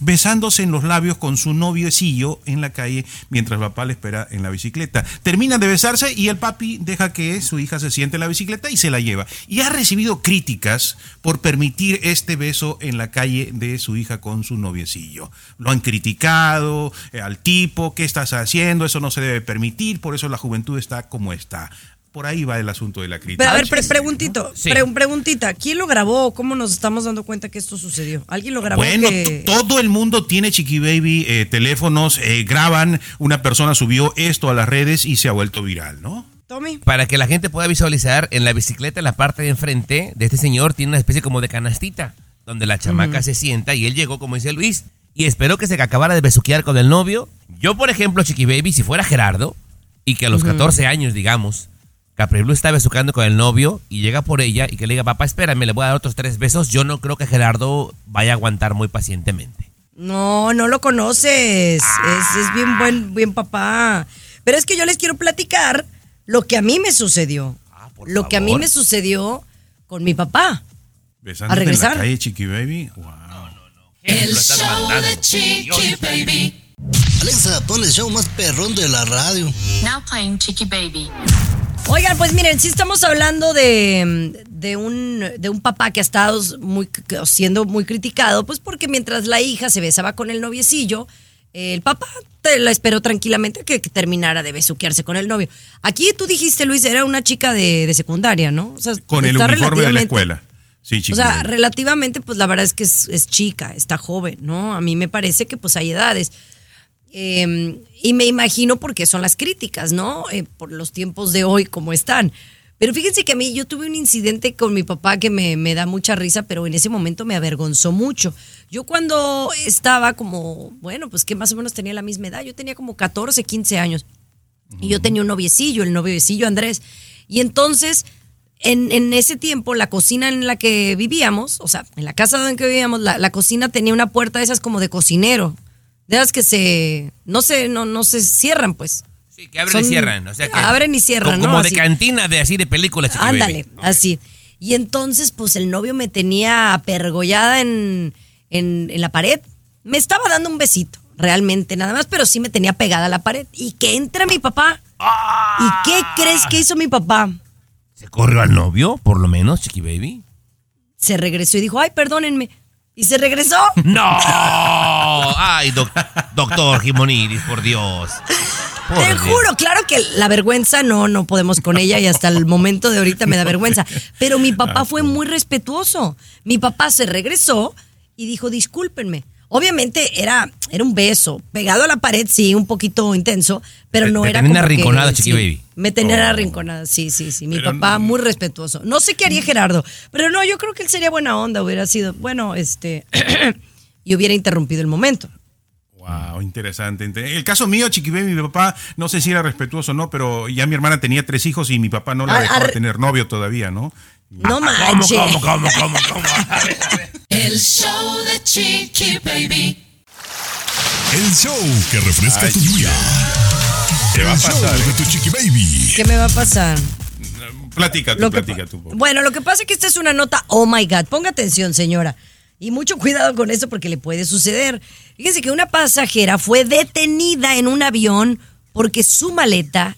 besándose en los labios con su noviecillo en la calle mientras papá le espera en la bicicleta. Terminan de besarse y el papi deja que su hija se siente en la bicicleta y se la lleva. Y ha recibido críticas por permitir este beso en la calle de su hija con su noviecillo. Lo han criticado eh, al tipo, ¿qué estás haciendo? Eso no se debe permitir, por eso la juventud está como está. Por ahí va el asunto de la crítica. Pero a ver, pre- preguntito, Sí. pre- preguntita, ¿quién lo grabó? ¿Cómo nos estamos dando cuenta que esto sucedió? ¿Alguien lo grabó? Bueno, que- todo el mundo tiene Chiqui Baby eh, teléfonos, eh, graban, una persona subió esto a las redes y se ha vuelto viral, ¿no? Tommy. Para que la gente pueda visualizar, en la bicicleta, en la parte de enfrente de este señor, tiene una especie como de canastita, donde la chamaca se sienta y él llegó, como dice Luis, y esperó que se acabara de besuquear con el novio. Yo, por ejemplo, Chiqui Baby, si fuera Gerardo, y que a los 14 años, digamos, Capri Blue está besuqueando con el novio y llega por ella y que le diga, papá, espérame, le voy a dar otros tres besos, yo no creo que Gerardo vaya a aguantar muy pacientemente. No, no lo conoces. Es, es bien buen, buen papá. Pero es que yo les quiero platicar lo que a mí me sucedió. por lo que a mí me sucedió con mi papá. Besándote en regresar. la calle, Chiqui Baby. Wow. El Lo estás show mandando. de Chiqui Baby. Alexa, pon el show más perrón de la radio. Now playing Chiqui Baby. Oigan, pues miren, sí estamos hablando de, de un, de un papá que ha estado muy, siendo muy criticado, pues porque mientras la hija se besaba con el noviecillo, el papá te la esperó tranquilamente que, que terminara de besuquearse con el novio. Aquí tú dijiste, Luis, era una chica de, de secundaria, ¿no? O sea, Con el uniforme de la escuela. Sí, Chiqui O sea, relativamente, pues la verdad es que es, es chica, está joven, ¿no? A mí me parece que pues hay edades. Eh, y me imagino por qué son las críticas, ¿no? Eh, por los tiempos de hoy como están. Pero fíjense que a mí yo tuve un incidente con mi papá que me, me da mucha risa, pero en ese momento me avergonzó mucho. Yo cuando estaba como, bueno, pues que más o menos tenía la misma edad, yo tenía como 14, 15 años. Y yo tenía un noviecillo, el noviecillo Andrés. Y entonces, en, en ese tiempo, la cocina en la que vivíamos, o sea, en la casa donde vivíamos, la, la cocina tenía una puerta de esas como de cocinero. De esas que se, no se, no, no se cierran, pues. Sí, que abren Son- y cierran. O sea que abren y cierran, Como, ¿no? como de cantina, de así de película, Chiqui Ándale, Baby. así. Y entonces, pues el novio me tenía apergollada en, en, en la pared. Me estaba dando un besito. realmente nada más, pero sí me tenía pegada a la pared. Y que entra mi papá. ¿Y qué crees que hizo mi papá? ¿Se corrió al novio, por lo menos, Chiqui Baby? Se regresó y dijo, ay, perdónenme. Y se regresó. ¡No! ¡Ay, doc- doctor Jimonidis, por Dios! Por Te Dios. juro, claro que la vergüenza no, no podemos con ella y hasta el momento de ahorita me da vergüenza. Pero mi papá fue muy respetuoso. Mi papá se regresó y dijo, discúlpenme. Obviamente era, era un beso, pegado a la pared, sí, un poquito intenso, pero no te era tenía como que- arrinconada, Chiqui sí, Baby. Me tenía Oh. arrinconada, sí, sí, sí. Mi Pero papá muy respetuoso. No sé qué haría Gerardo, pero no, yo creo que él sería buena onda, hubiera sido, bueno, este, y hubiera interrumpido el momento. Wow, interesante. Inte- El caso mío, Chiqui Baby, mi papá, no sé si era respetuoso o no, pero ya mi hermana tenía tres hijos y mi papá no la Ar- dejaba tener novio todavía, ¿no? No ¿Cómo, manches. cómo, cómo, cómo, cómo? A ver, a ver. El show de Chiqui Baby. El show que refresca Ay, tu día. Te va a El show pasar, de ¿eh? tu chiqui baby. ¿Qué me va a pasar? Platica tú, Lo platica tú. Bueno, lo que pasa es que esta es una nota, oh my God, ponga atención señora. Y mucho cuidado con eso porque le puede suceder. Fíjense que una pasajera fue detenida en un avión porque su maleta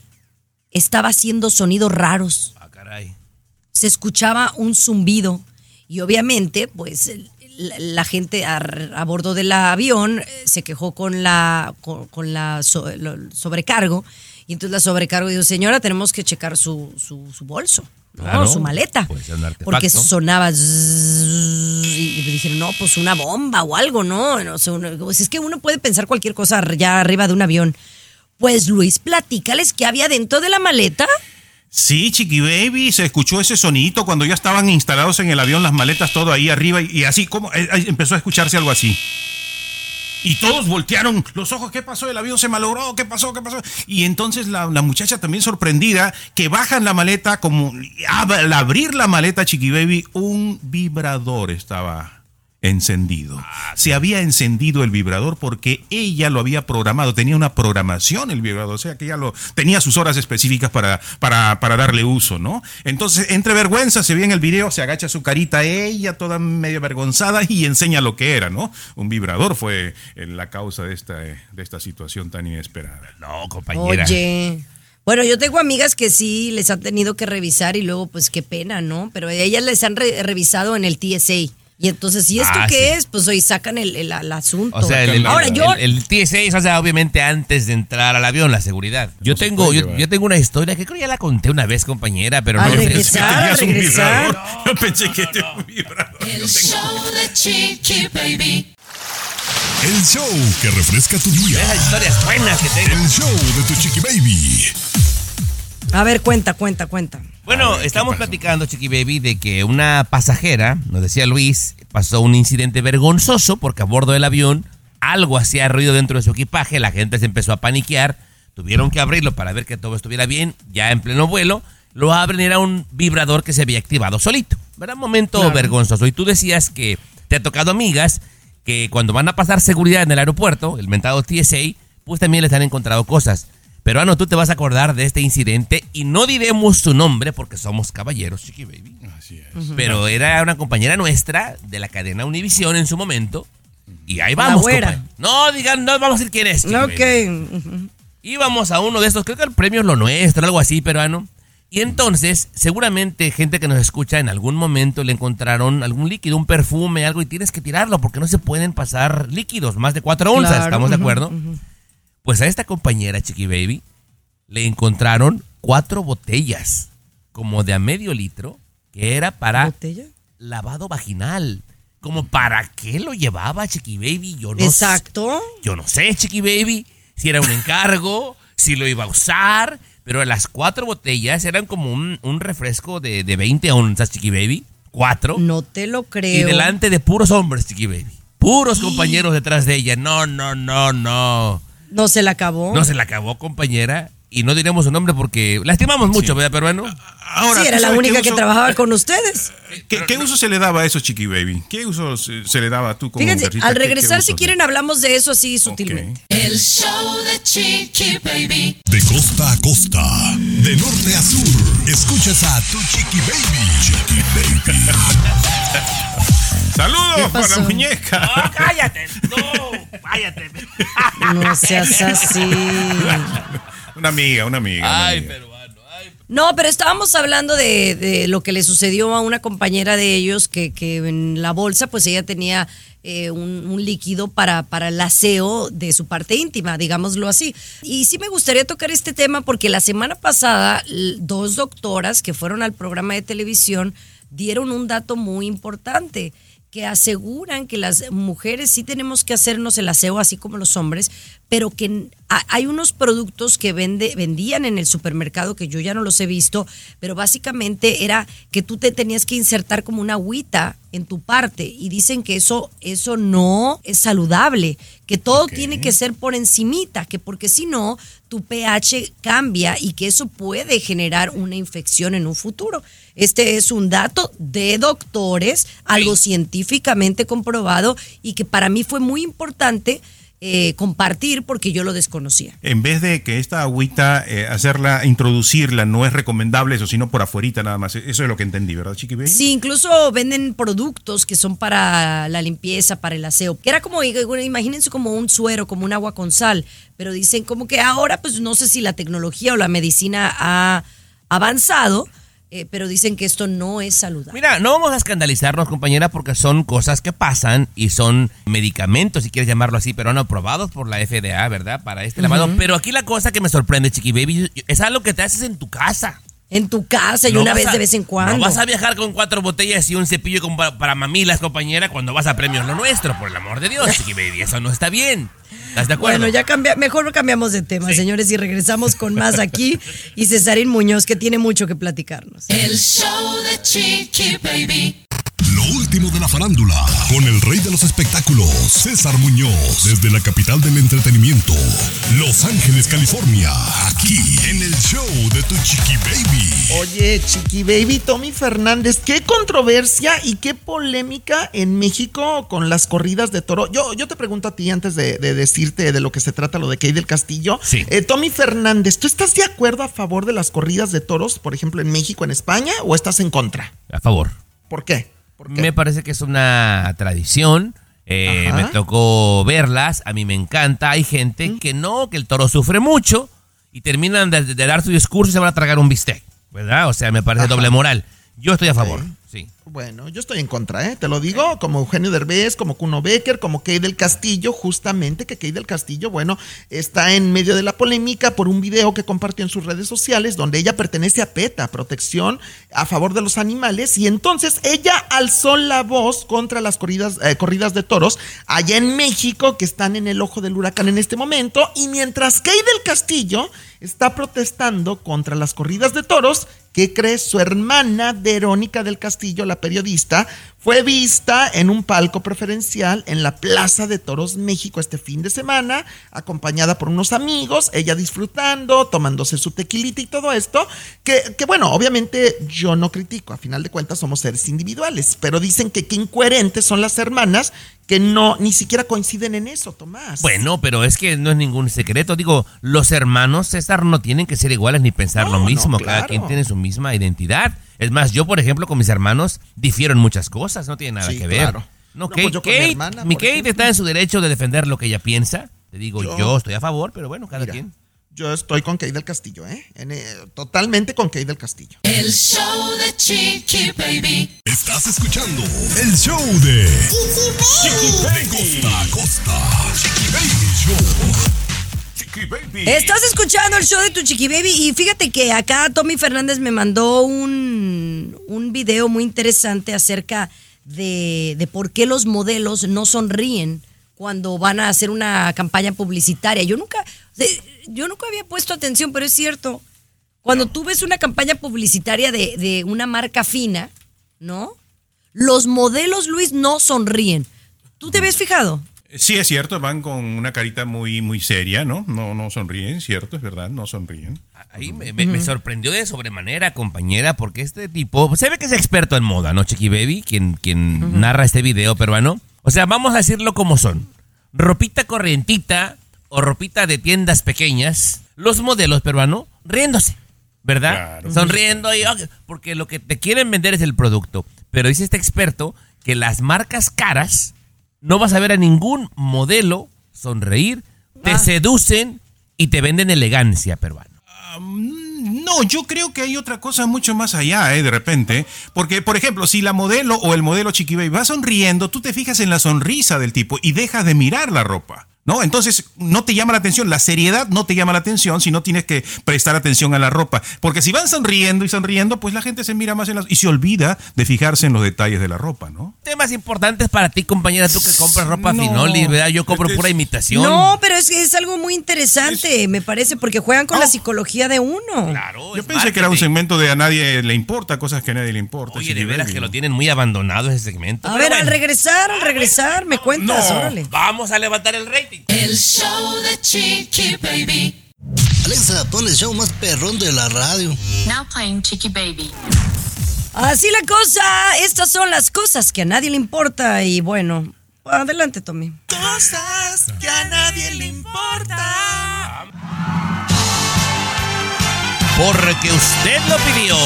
estaba haciendo sonidos raros. Ah, caray. Se escuchaba un zumbido y obviamente, pues la, la gente a, a bordo del avión eh, se quejó con la con, con la so- lo- sobrecargo y entonces la sobrecargo dijo, señora, tenemos que checar su, su, su bolso, ¿no? Claro, su maleta, porque sonaba y dijeron, no, pues una bomba o algo, ¿no? no sé, uno- pues es que uno puede pensar cualquier cosa ya arriba de un avión. Pues Luis, platícales qué había dentro de la maleta. Sí, Chiqui Baby, se escuchó ese sonidito cuando ya estaban instalados en el avión, las maletas todo ahí arriba y, así como eh, empezó a escucharse algo así. Y todos voltearon los ojos, ¿qué pasó? El avión se malogró, ¿qué pasó? ¿Qué pasó? Y entonces la, la muchacha también sorprendida, que bajan la maleta, como ab- al abrir la maleta, Chiqui Baby, un vibrador estaba encendido. Se había encendido el vibrador porque ella lo había programado, tenía una programación el vibrador, o sea que ya lo tenía sus horas específicas para, para, para darle uso, ¿no? Entonces, entre vergüenza, se ve en el video, se agacha su carita ella toda medio avergonzada y enseña lo que era, ¿no? Un vibrador fue eh, la causa de esta, eh, de esta situación tan inesperada. No, compañera. Oye. Bueno, yo tengo amigas que sí les han tenido que revisar y luego, pues qué pena, ¿no? Pero ellas les han re- revisado en el TSA. Y entonces, ¿y esto Ah, qué sí. es? Pues hoy sacan el, el- el asunto. O sea, el, el- Ahora yo. el, TSA, o sea, obviamente antes de entrar al avión, la seguridad. Yo No tengo, yo, yo tengo una historia que creo que ya la conté una vez, compañera, pero A no regresar. a Tenías un vibrador. Yo pensé que era un vibrador. El show de Chiqui Baby. El show que refresca tu día. Esas historias buenas que tengo. El show de tu chiqui baby. A ver, cuenta, cuenta, cuenta. Bueno, A ver, ¿qué estamos platicando, Chiqui Baby, de que una pasajera, nos decía Luis, pasó un incidente vergonzoso porque a bordo del avión algo hacía ruido dentro de su equipaje, la gente se empezó a paniquear, tuvieron que abrirlo para ver que todo estuviera bien, ya en pleno vuelo, lo abren y era un vibrador que se había activado solito. Era un momento Claro. vergonzoso. Y tú decías que te ha tocado amigas que cuando van a pasar seguridad en el aeropuerto, el mentado TSA, pues también les han encontrado cosas. Pero Ano, tú te vas a acordar de este incidente y no diremos su nombre porque somos caballeros, Chiqui Baby. Así es. Pero era una compañera nuestra de la cadena Univisión en su momento. Y ahí vamos. No, digan, no vamos a decir quién es. Chiqui Baby. Ok. Íbamos a uno de estos, creo que el premio es lo nuestro, algo así, peruano. Y entonces, seguramente gente que nos escucha en algún momento le encontraron algún líquido, un perfume, algo, y tienes que tirarlo porque no se pueden pasar líquidos, más de cuatro onzas, Claro, ¿estamos de acuerdo? ujú. Pues a esta compañera, Chiqui Baby, le encontraron cuatro botellas, como de a medio litro, que era para ¿Botella? lavado vaginal. Como para qué lo llevaba Chiqui Baby, yo no sé. Exacto. Yo no sé, Chiqui Baby, si era un encargo, si lo iba a usar, pero las cuatro botellas eran como un, un refresco de, de 20 onzas, Chiqui Baby. Cuatro. No te lo y creo. delante de puros hombres, Chiqui Baby. Puros compañeros detrás de ella. No, no, no, no. No se la acabó. No se la acabó, compañera. Y no diremos su nombre porque la estimamos mucho, ¿verdad, peruano? Ahora, sí, ¿tú era la única que uso- trabajaba con ustedes. ¿Qué, qué uso se le daba a eso, Chiqui Baby? ¿Qué uso se, se le daba a tú como Fíjense, al ¿Qué- qué regresar, si quieren, hablamos de eso así sutilmente. El show de Chiqui Baby. De costa a costa, De norte a sur, escuchas a tu chiqui baby. Chiqui baby. Saludos para la muñeca. No, cállate. No, cállate. No seas así. Una amiga, una amiga. una Ay, amiga. peruano. Ay, No, pero estábamos hablando de, de lo que le sucedió a una compañera de ellos que, que en la bolsa pues ella tenía eh, un, un líquido para, para el aseo de su parte íntima, digámoslo así. Y sí me gustaría tocar este tema porque la semana pasada dos doctoras que fueron al programa de televisión dieron un dato muy importante que aseguran que las mujeres sí tenemos que hacernos el aseo así como los hombres, pero que hay unos productos que vende, vendían en el supermercado que yo ya no los he visto, pero básicamente era que tú te tenías que insertar como una agüita en tu parte y dicen que eso eso no es saludable, que todo tiene que ser por encimita, que porque si no tu pH cambia y que eso puede generar una infección en un futuro. Este es un dato de doctores, algo científicamente comprobado y que para mí fue muy importante eh, compartir porque yo lo desconocía. En vez de que esta agüita, eh, hacerla, introducirla, no es recomendable eso, sino por afuerita nada más. Eso es lo que entendí, ¿verdad, Chiqui Baby? Sí, incluso venden productos que son para la limpieza, para el aseo. Que era como, imagínense como un suero, como un agua con sal. Pero dicen como que ahora, pues no sé si la tecnología o la medicina ha avanzado, eh, pero dicen que esto no es saludable. Mira, no vamos a escandalizarnos, compañera, porque son cosas que pasan y son medicamentos, si quieres llamarlo así, pero no aprobados por la FDA, ¿verdad? Para este lavado. Pero aquí la cosa que me sorprende, Chiqui Baby, es algo que te haces en tu casa. En tu casa y No una vez a- de vez en cuando. No vas a viajar con cuatro botellas y un cepillo con pa- para mamilas, compañera, cuando vas a premios lo nuestro, por el amor de Dios, Chiqui Baby. Eso no está bien. ¿Estás de acuerdo? Bueno, ya cambia, mejor cambiamos de tema, señores, y regresamos con más aquí. Y Cesarín Muñoz, que tiene mucho que platicarnos. El show de Chiqui Baby. Lo último de la farándula, con el rey de los espectáculos, César Muñoz, desde la capital del entretenimiento, Los Ángeles, California, aquí en el show de tu chiqui baby. Oye, Chiqui Baby, Tommy Fernández, qué controversia y qué polémica en México con las corridas de toro. Yo, yo te pregunto a ti antes de, de decirte de lo que se trata lo de Key del Castillo. Sí. Eh, Tommy Fernández, ¿tú estás de acuerdo a favor de las corridas de toros, por ejemplo, en México, en España, o estás en contra? A favor. ¿Por qué? Me parece que es una tradición. eh, me tocó verlas, a mí me encanta. Hay gente que no, que el toro sufre mucho y terminan de, de dar su discurso y se van a tragar un bistec, ¿verdad? O sea, me parece Ajá. doble moral. Yo estoy a favor, Bueno, yo estoy en contra, ¿eh? Te lo digo, como Eugenio Derbez, como Kuno Becker, como Kay del Castillo, justamente que Kay del Castillo, bueno, está en medio de la polémica por un video que compartió en sus redes sociales donde ella pertenece a PETA, Protección a favor de los animales, y entonces ella alzó la voz contra las corridas, eh, corridas de toros allá en México, que están en el ojo del huracán en este momento, y mientras Kay del Castillo está protestando contra las corridas de toros, ¿Qué crees? Su hermana Verónica del Castillo, la periodista, fue vista en un palco preferencial en la Plaza de Toros México este fin de semana, acompañada por unos amigos, ella disfrutando, tomándose su tequilita y todo esto, que, que bueno, obviamente yo no critico, a final de cuentas somos seres individuales, pero dicen que qué incoherentes son las hermanas que no, ni siquiera coinciden en eso, Tomás. Bueno, pero es que no es ningún secreto. Digo, los hermanos César no tienen que ser iguales ni pensar No, lo no, mismo. Cada quien tiene su misma identidad. Es más, yo, por ejemplo, con mis hermanos difiero en muchas cosas. No tiene nada Sí, que ver. claro. No, No, Kate, pues yo con mi Kate- hermana, mi Kate ejemplo. está en su derecho de defender lo que ella piensa. Te digo, Yo- yo, estoy a favor, pero bueno, cada Mira, quien. Yo estoy con Kay del Castillo, ¿eh? En, eh, totalmente con Kay del Castillo. El show de Chiqui Baby. Estás escuchando el show de Chiqui Baby. Costa a costa. Chiqui Baby Show. Estás escuchando el show de tu Chiqui Baby y fíjate que acá Tommy Fernández me mandó un, un video muy interesante acerca de, de por qué los modelos no sonríen cuando van a hacer una campaña publicitaria. Yo nunca, yo nunca había puesto atención, pero es cierto. Cuando tú ves una campaña publicitaria de, de una marca fina, ¿no? Los modelos, Luis, no sonríen. ¿Tú te habías fijado? Sí, es cierto, van con una carita muy, muy seria, ¿no? No, no sonríen, cierto, es verdad, no sonríen. Ahí me, me- me sorprendió de sobremanera, compañera, porque este tipo se ve que es experto en moda, ¿no, Chiqui Baby? Quien, quien narra este video peruano. O sea, vamos a decirlo como son. Ropita corrientita o ropita de tiendas pequeñas, los modelos peruanos riéndose. ¿verdad? Claro. Sonriendo y porque lo que te quieren vender es el producto. Pero dice este experto que las marcas caras no vas a ver a ningún modelo sonreír, te Ah. seducen y te venden elegancia peruana. No, yo creo que hay otra cosa mucho más allá, ¿eh? De repente. Porque, por ejemplo, si la modelo o el modelo Chiqui Baby va sonriendo, tú te fijas en la sonrisa del tipo y dejas de mirar la ropa. ¿No? Entonces no te llama la atención, la seriedad no te llama la atención si no tienes que prestar atención a la ropa. Porque si van sonriendo y sonriendo, pues la gente se mira más en las... y se olvida de fijarse en los detalles de la ropa, ¿no? Temas importantes para ti, compañera, tú que compras ropa No. Finoli, ¿verdad? Yo compro pura imitación. No, pero es que es algo muy interesante, me parece, porque juegan con la Oh. psicología de uno. Claro, Yo pensé que era un segmento de a nadie le importa, cosas que a nadie le importa. Oye, de veras que lo tienen muy abandonado ese segmento. A Pero ver, al regresar, al regresar, me cuentas, No. órale. Vamos a levantar el rating. El show de Chiqui Baby. Alexa, pon el show más perrón de la radio. Now playing Chicky Baby. Así la cosa, estas son las cosas que a nadie le importa y bueno, adelante, Tommy. Cosas que a nadie le importa. Porque usted lo pidió.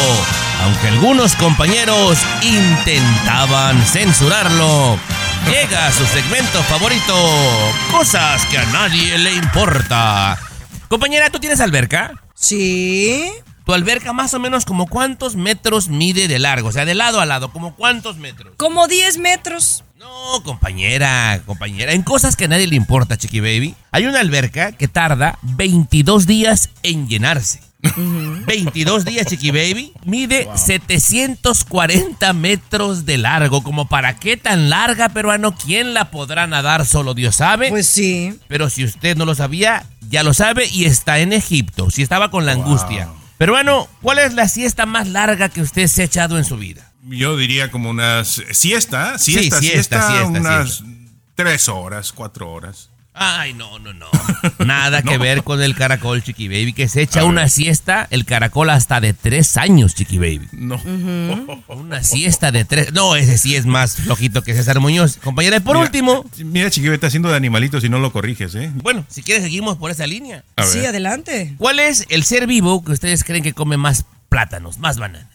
Aunque algunos compañeros intentaban censurarlo. Llega a su segmento favorito. Cosas que a nadie le importa. Compañera, ¿tú tienes alberca? Sí. Tu alberca más o menos como cuántos metros mide de largo. O sea, de lado a lado, como cuántos metros. Como 10 metros. No, compañera, compañera. En cosas que a nadie le importa, Chiqui Baby. Hay una alberca que tarda 22 días en llenarse. 22 días, Chiqui Baby. Mide 740 metros de largo. Como para qué tan larga, peruano. ¿Quién la podrá nadar? Solo Dios sabe. Pues sí. Pero si usted no lo sabía, ya lo sabe y está en Egipto. Si estaba con la angustia. Peruano, ¿cuál es la siesta más larga que usted se ha echado en su vida? Yo diría como unas siesta, siesta, Sí, siesta, siesta, siesta, unas tres horas, cuatro horas. Ay, no, no, no. Nada que ver con el caracol, Chiqui Baby, que se echa una siesta, el caracol hasta de tres años, Chiqui Baby. No. Una siesta de tres. No, ese sí es más flojito que César Muñoz. Compañera, y por Mira, último, Mira, Chiqui, está haciendo de animalitos y no lo corriges, ¿eh? bueno, si quieres seguimos por esa línea. A Sí, adelante. ¿Cuál es el ser vivo que ustedes creen que come más plátanos, más bananas?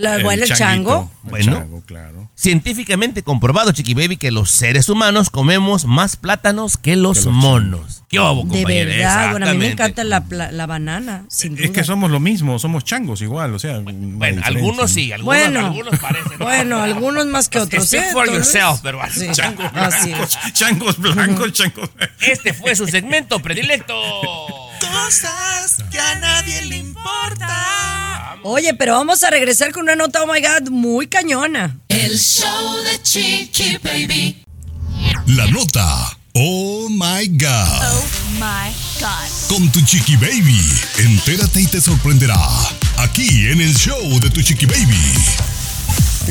La, bueno, el chango. El Bueno. chango, claro. Científicamente comprobado, Chiqui Baby, que los seres humanos comemos más plátanos que los monos. ¿Qué De verdad, bueno, a mí me encanta la, la banana, sin duda. Es que somos lo mismo, somos changos igual, o sea. Bueno, algunos sí, algunos, Bueno. algunos parecen. Bueno, algunos más que otros. Speak for yourself, pero Sí. Changos blancos, changos blancos, changos. Este fue su segmento predilecto. Cosas que a nadie le importa. Oye, pero vamos a regresar con una nota, oh my God, muy cañona. El show de Chiqui Baby. La nota. Oh my God. Oh my God. Con tu chiqui baby. Entérate y te sorprenderá. Aquí en el show de tu chiqui baby.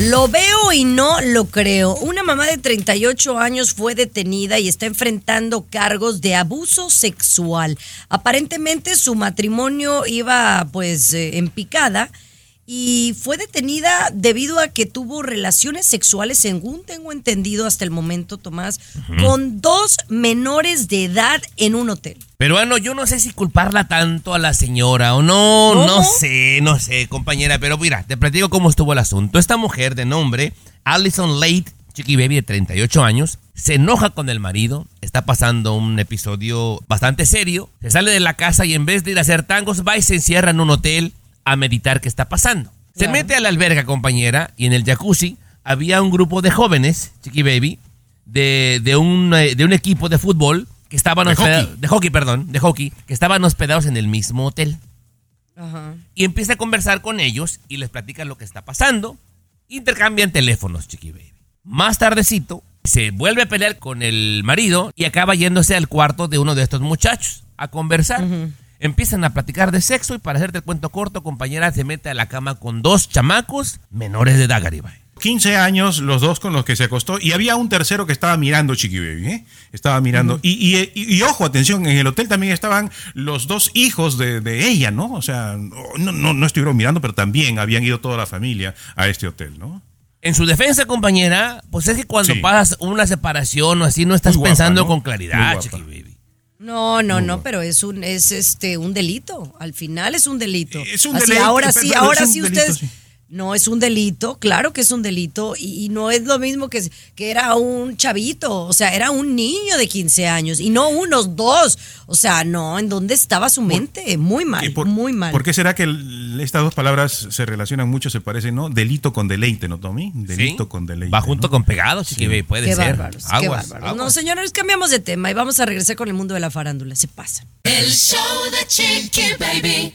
Lo veo y no lo creo. Una mamá de 38 años fue detenida y está enfrentando cargos de abuso sexual. Aparentemente su matrimonio iba pues eh, en picada y fue detenida debido a que tuvo relaciones sexuales, según tengo entendido hasta el momento, Tomás, con dos menores de edad en un hotel. Peruano, yo no sé si culparla tanto a la señora o no, ¿Cómo? no sé, no sé, compañera, pero mira, te platico cómo estuvo el asunto. Esta mujer de nombre Allison Late, chiqui baby de 38 años, se enoja con el marido, está pasando un episodio bastante serio, se sale de la casa y en vez de ir a hacer tangos, va y se encierra en un hotel a meditar qué está pasando. Se Claro. mete a la alberga, compañera, y en el jacuzzi había un grupo de jóvenes, chiqui baby, de, de un, eh, de un equipo de fútbol que estaban De hospeda- hockey. de hockey, perdón, de hockey, que estaban hospedados en el mismo hotel. Ajá. Y empieza a conversar con ellos y les platica lo que está pasando. Intercambian teléfonos, chiqui baby. Más tardecito, se vuelve a pelear con el marido y acaba yéndose al cuarto de uno de estos muchachos a conversar. Empiezan a platicar de sexo y para hacerte el cuento corto, compañera, se mete a la cama con dos chamacos menores de edad, Garibay. 15 años los dos con los que se acostó y había un tercero que estaba mirando Chiqui Baby, ¿eh? Estaba mirando. y, y- y- y ojo, atención, en el hotel también estaban los dos hijos de, de ella, ¿no? O sea, no, no, no estuvieron mirando, pero también habían ido toda la familia a este hotel, ¿no? En su defensa, compañera, pues es que cuando Sí. pasas una separación o así, no estás guapa, pensando ¿no? con claridad, chiqui baby. No, no, no, pero es un es este un delito. Al final es un delito. Es un Así, delito, Ahora sí, ahora sí ustedes. No es un delito, claro que es un delito y, y no es lo mismo que, que era un chavito, o sea, era un niño de 15 años y no unos dos. O sea, no, ¿en dónde estaba su mente? Muy ¿Y mal, por, muy mal. ¿Por qué será que el- estas dos palabras se relacionan mucho, se parecen, no? Delito con deleite, ¿no, Tommy? Delito Sí. con deleite. Va junto ¿no? con pegado, Chiqui Baby, puede Qué ser. bárbaros, qué Aguas, bárbaros. No, señores, cambiamos de tema y vamos a regresar con el mundo de la farándula. Se pasan. El show de Chiqui Baby.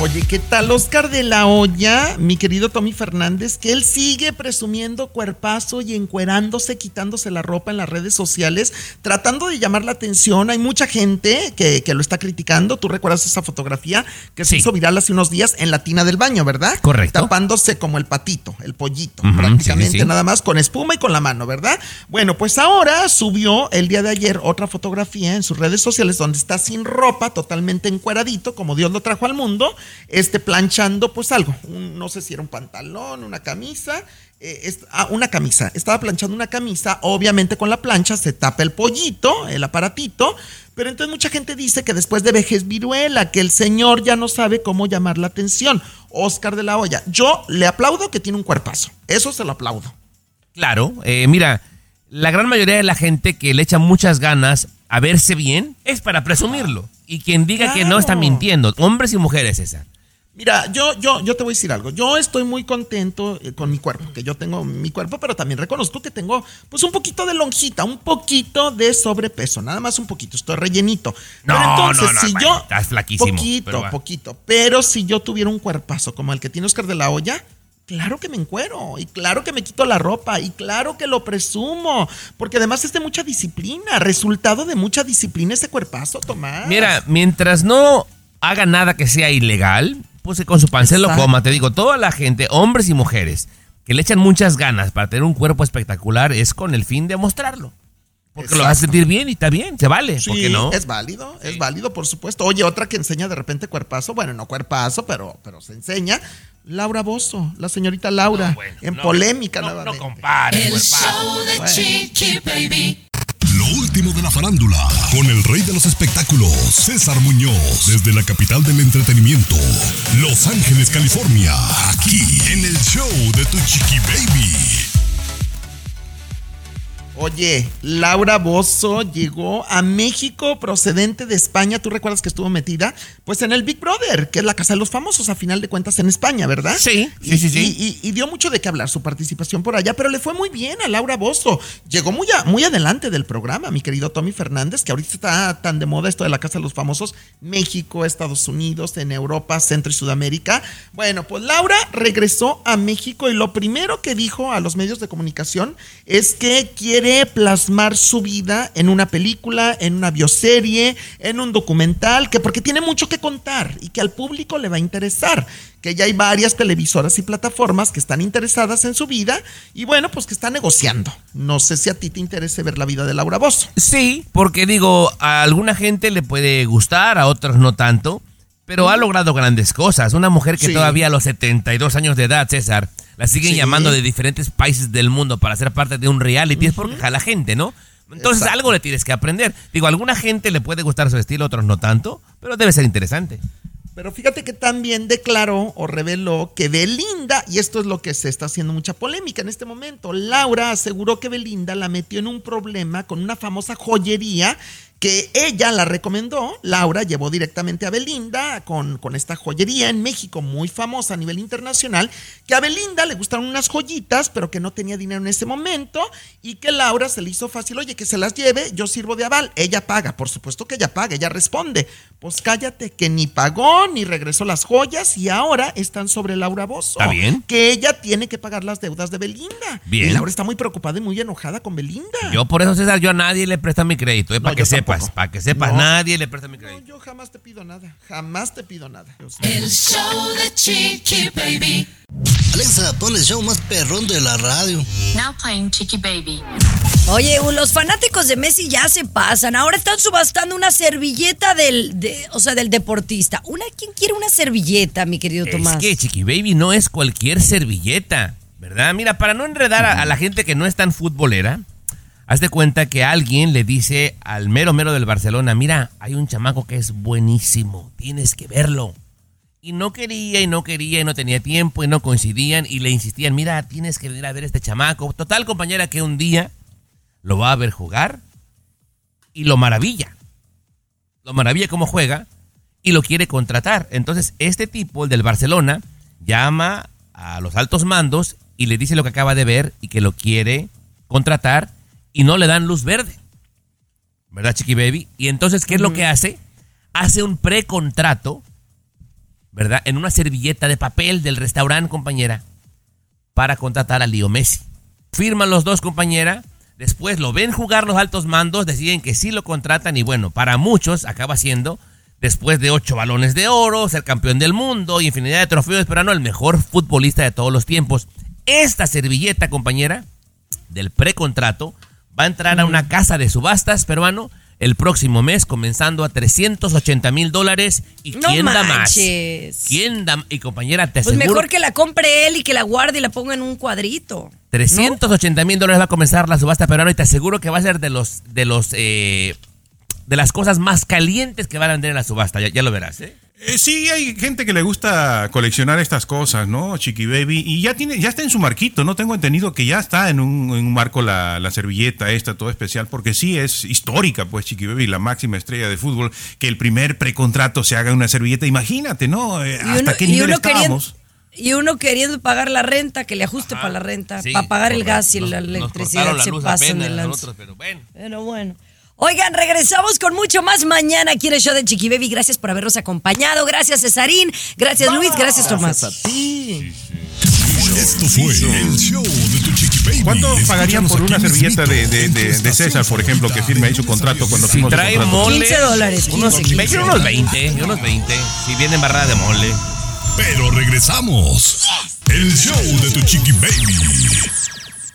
Oye, ¿qué tal Oscar de la Hoya, mi querido Tommy Fernández, que él sigue presumiendo cuerpazo y encuerándose, quitándose la ropa en las redes sociales, tratando de llamar la atención? Hay mucha gente que, que lo está criticando. Tú recuerdas esa fotografía que se Sí. hizo viral hace unos días en la tina del baño, ¿verdad? Correcto. Tapándose como el patito, el pollito, prácticamente sí, sí. nada más con espuma y con la mano, ¿verdad? Bueno, pues ahora subió el día de ayer otra fotografía en sus redes sociales donde está sin ropa, totalmente encueradito, como Dios lo trajo al mundo, este planchando pues algo, un- no sé si era un pantalón, una camisa, eh, es- ah, una camisa, estaba planchando una camisa, obviamente con la plancha se tapa el pollito, el aparatito, pero entonces mucha gente dice que después de vejez viruela, que el señor ya no sabe cómo llamar la atención. Oscar de la Hoya, yo le aplaudo que tiene un cuerpazo, eso se lo aplaudo. Claro, eh, mira, la gran mayoría de la gente que le echa muchas ganas a verse bien es para presumirlo. Y quien diga que no está mintiendo, hombres y mujeres, César. Mira, yo, yo, yo te voy a decir algo. Yo estoy muy contento eh, con mi cuerpo, que yo tengo mi cuerpo, pero también reconozco que tengo pues un poquito de lonjita, un poquito de sobrepeso, nada más un poquito, estoy rellenito. No, pero entonces, no, no, si bueno, yo estás flaquísimo, poquito, pero poquito, pero si yo tuviera un cuerpazo como el que tiene Oscar de la Hoya, Claro que me encuero y claro que me quito la ropa y claro que lo presumo, porque además es de mucha disciplina, resultado de mucha disciplina ese cuerpazo, Tomás. Mira, mientras no haga nada que sea ilegal, pues con su pancel lo Exacto. coma. Te digo, toda la gente, hombres y mujeres, que le echan muchas ganas para tener un cuerpo espectacular es con el fin de mostrarlo. Porque lo hace Exacto. sentir bien y está bien, se vale. ¿Por qué Sí, no? es válido, es válido, por supuesto. Oye, otra que enseña de repente cuerpazo, bueno, no cuerpazo, pero, pero se enseña. Laura Bozo, la señorita Laura, No, bueno, en no, polémica no, nuevamente. No compare, El cuerpazo. show de Bueno. Chiqui Baby. Lo último de la farándula, con el rey de los espectáculos, César Muñoz, desde la capital del entretenimiento, Los Ángeles, California, aquí en el show de Tu Chiqui Baby. Oye, Laura Bozo llegó a México procedente de España. ¿Tú recuerdas que estuvo metida? Pues en el Big Brother, que es la casa de los famosos, a final de cuentas en España, ¿verdad? Sí, sí, Y- sí, sí. Y, y- y dio mucho de qué hablar su participación por allá, pero le fue muy bien a Laura Bozo. Llegó muy, a- muy adelante del programa, mi querido Tommy Fernández, que ahorita está tan de moda esto de la casa de los famosos. México, Estados Unidos, en Europa, Centro y Sudamérica. Bueno, pues Laura regresó a México y lo primero que dijo a los medios de comunicación es que quiere plasmar su vida en una película, en una bioserie, en un documental, que porque tiene mucho que contar y que al público le va a interesar, que ya hay varias televisoras y plataformas que están interesadas en su vida y bueno, pues que está negociando. No sé si a ti te interese ver la vida de Laura Bozo. Sí, porque digo, a alguna gente le puede gustar, a otros no tanto, pero ha logrado grandes cosas. Una mujer que Sí. todavía a los 72 años de edad, César, la siguen Sí. llamando de diferentes países del mundo para ser parte de un reality, es porque jala gente, ¿no? Entonces Exacto. algo le tienes que aprender. Digo, a alguna gente le puede gustar su estilo, a otros no tanto, pero debe ser interesante. Pero fíjate que también declaró o reveló que Belinda, y esto es lo que se está haciendo mucha polémica en este momento, Laura aseguró que Belinda la metió en un problema con una famosa joyería que ella la recomendó. Laura llevó directamente a Belinda con, con esta joyería en México, muy famosa a nivel internacional, que a Belinda le gustaron unas joyitas, pero que no tenía dinero en ese momento, y que Laura se le hizo fácil, oye, que se las lleve, yo sirvo de aval, ella paga, por supuesto que ella paga, ella responde. Pues cállate, que ni pagó, ni regresó las joyas, y ahora están sobre Laura Bozo. Está bien. Que ella tiene que pagar las deudas de Belinda. Bien. Y Laura está muy preocupada y muy enojada con Belinda. Yo por eso, César, yo a nadie le presta mi crédito, No, para que yo sepas. sepas, para que sepas, No. nadie le presta mi No, crédito. yo jamás te pido nada. Jamás te pido nada. El show de Chiqui Baby. Alexa, pon el show más perrón de la radio. Now playing Chicky Baby. Oye, los fanáticos de Messi ya se pasan. Ahora están subastando una servilleta del, de- o sea, del deportista. Una, ¿quién quiere una servilleta, mi querido Tomás? Es que Chiqui Baby no es cualquier servilleta, ¿verdad? Mira, para no enredar a, a la gente que no es tan futbolera, haz de cuenta que alguien le dice al mero mero del Barcelona, mira, hay un chamaco que es buenísimo, tienes que verlo. Y no quería y no quería y no tenía tiempo y no coincidían y le insistían, mira, tienes que venir a ver este chamaco. Total, compañera, que un día lo va a ver jugar y lo maravilla. Lo maravilla cómo juega y lo quiere contratar. Entonces, este tipo, el del Barcelona, llama a los altos mandos y le dice lo que acaba de ver y que lo quiere contratar y no le dan luz verde. ¿Verdad, Chiqui Baby? Y entonces, ¿qué es lo que hace? Hace un precontrato, ¿verdad? En una servilleta de papel del restaurante, compañera, para contratar a Leo Messi. Firman los dos, compañera. Después lo ven jugar los altos mandos, deciden que sí lo contratan y bueno, para muchos acaba siendo, después de ocho balones de oro, ser campeón del mundo y infinidad de trofeos, pero no el mejor futbolista de todos los tiempos. Esta servilleta, compañera, del precontrato, va a entrar a una casa de subastas peruano el próximo mes, comenzando a 380 mil dólares. ¿Y No quién da más? manches. ¿Quién da? Y compañera, te Pues aseguro mejor que la compre él y que la guarde y la ponga en un cuadrito. 380 mil dólares va a comenzar la subasta peruana y te aseguro que va a ser de los de los eh, de las cosas más calientes que van a vender en la subasta. Ya, ya lo verás, ¿eh? Eh, sí, hay gente que le gusta coleccionar estas cosas, ¿no? Chiqui Baby. Y ya tiene, ya está en su marquito, ¿no? Tengo entendido que ya está en un, en un marco la, la servilleta esta, todo especial, porque sí es histórica, pues, Chiqui Baby, la máxima estrella de fútbol, que el primer precontrato se haga en una servilleta. Imagínate, ¿no? Eh, Y ¿Hasta uno, qué y nivel uno queriendo, estábamos? y uno queriendo pagar la renta, que le ajuste para la renta, Sí, para pagar el gas y Nos- la electricidad. la se pasan apenas de nosotros, pero bueno. Pero bueno. Oigan, regresamos con mucho más mañana aquí en el show de Chiqui Baby. Gracias por habernos acompañado. Gracias, Cesarín. Gracias, Luis. Gracias, Tomás. Gracias a ti. Esto fue el show de tu chiqui baby. ¿Cuánto pagarían por una servilleta de, César, por ejemplo, que firme ahí su contrato cuando Si firmó su trae mole. 15 dólares, Unos, 15, 15. unos 20, unos 20. Si viene embarrada de mole. Pero regresamos. El show de tu chiqui baby.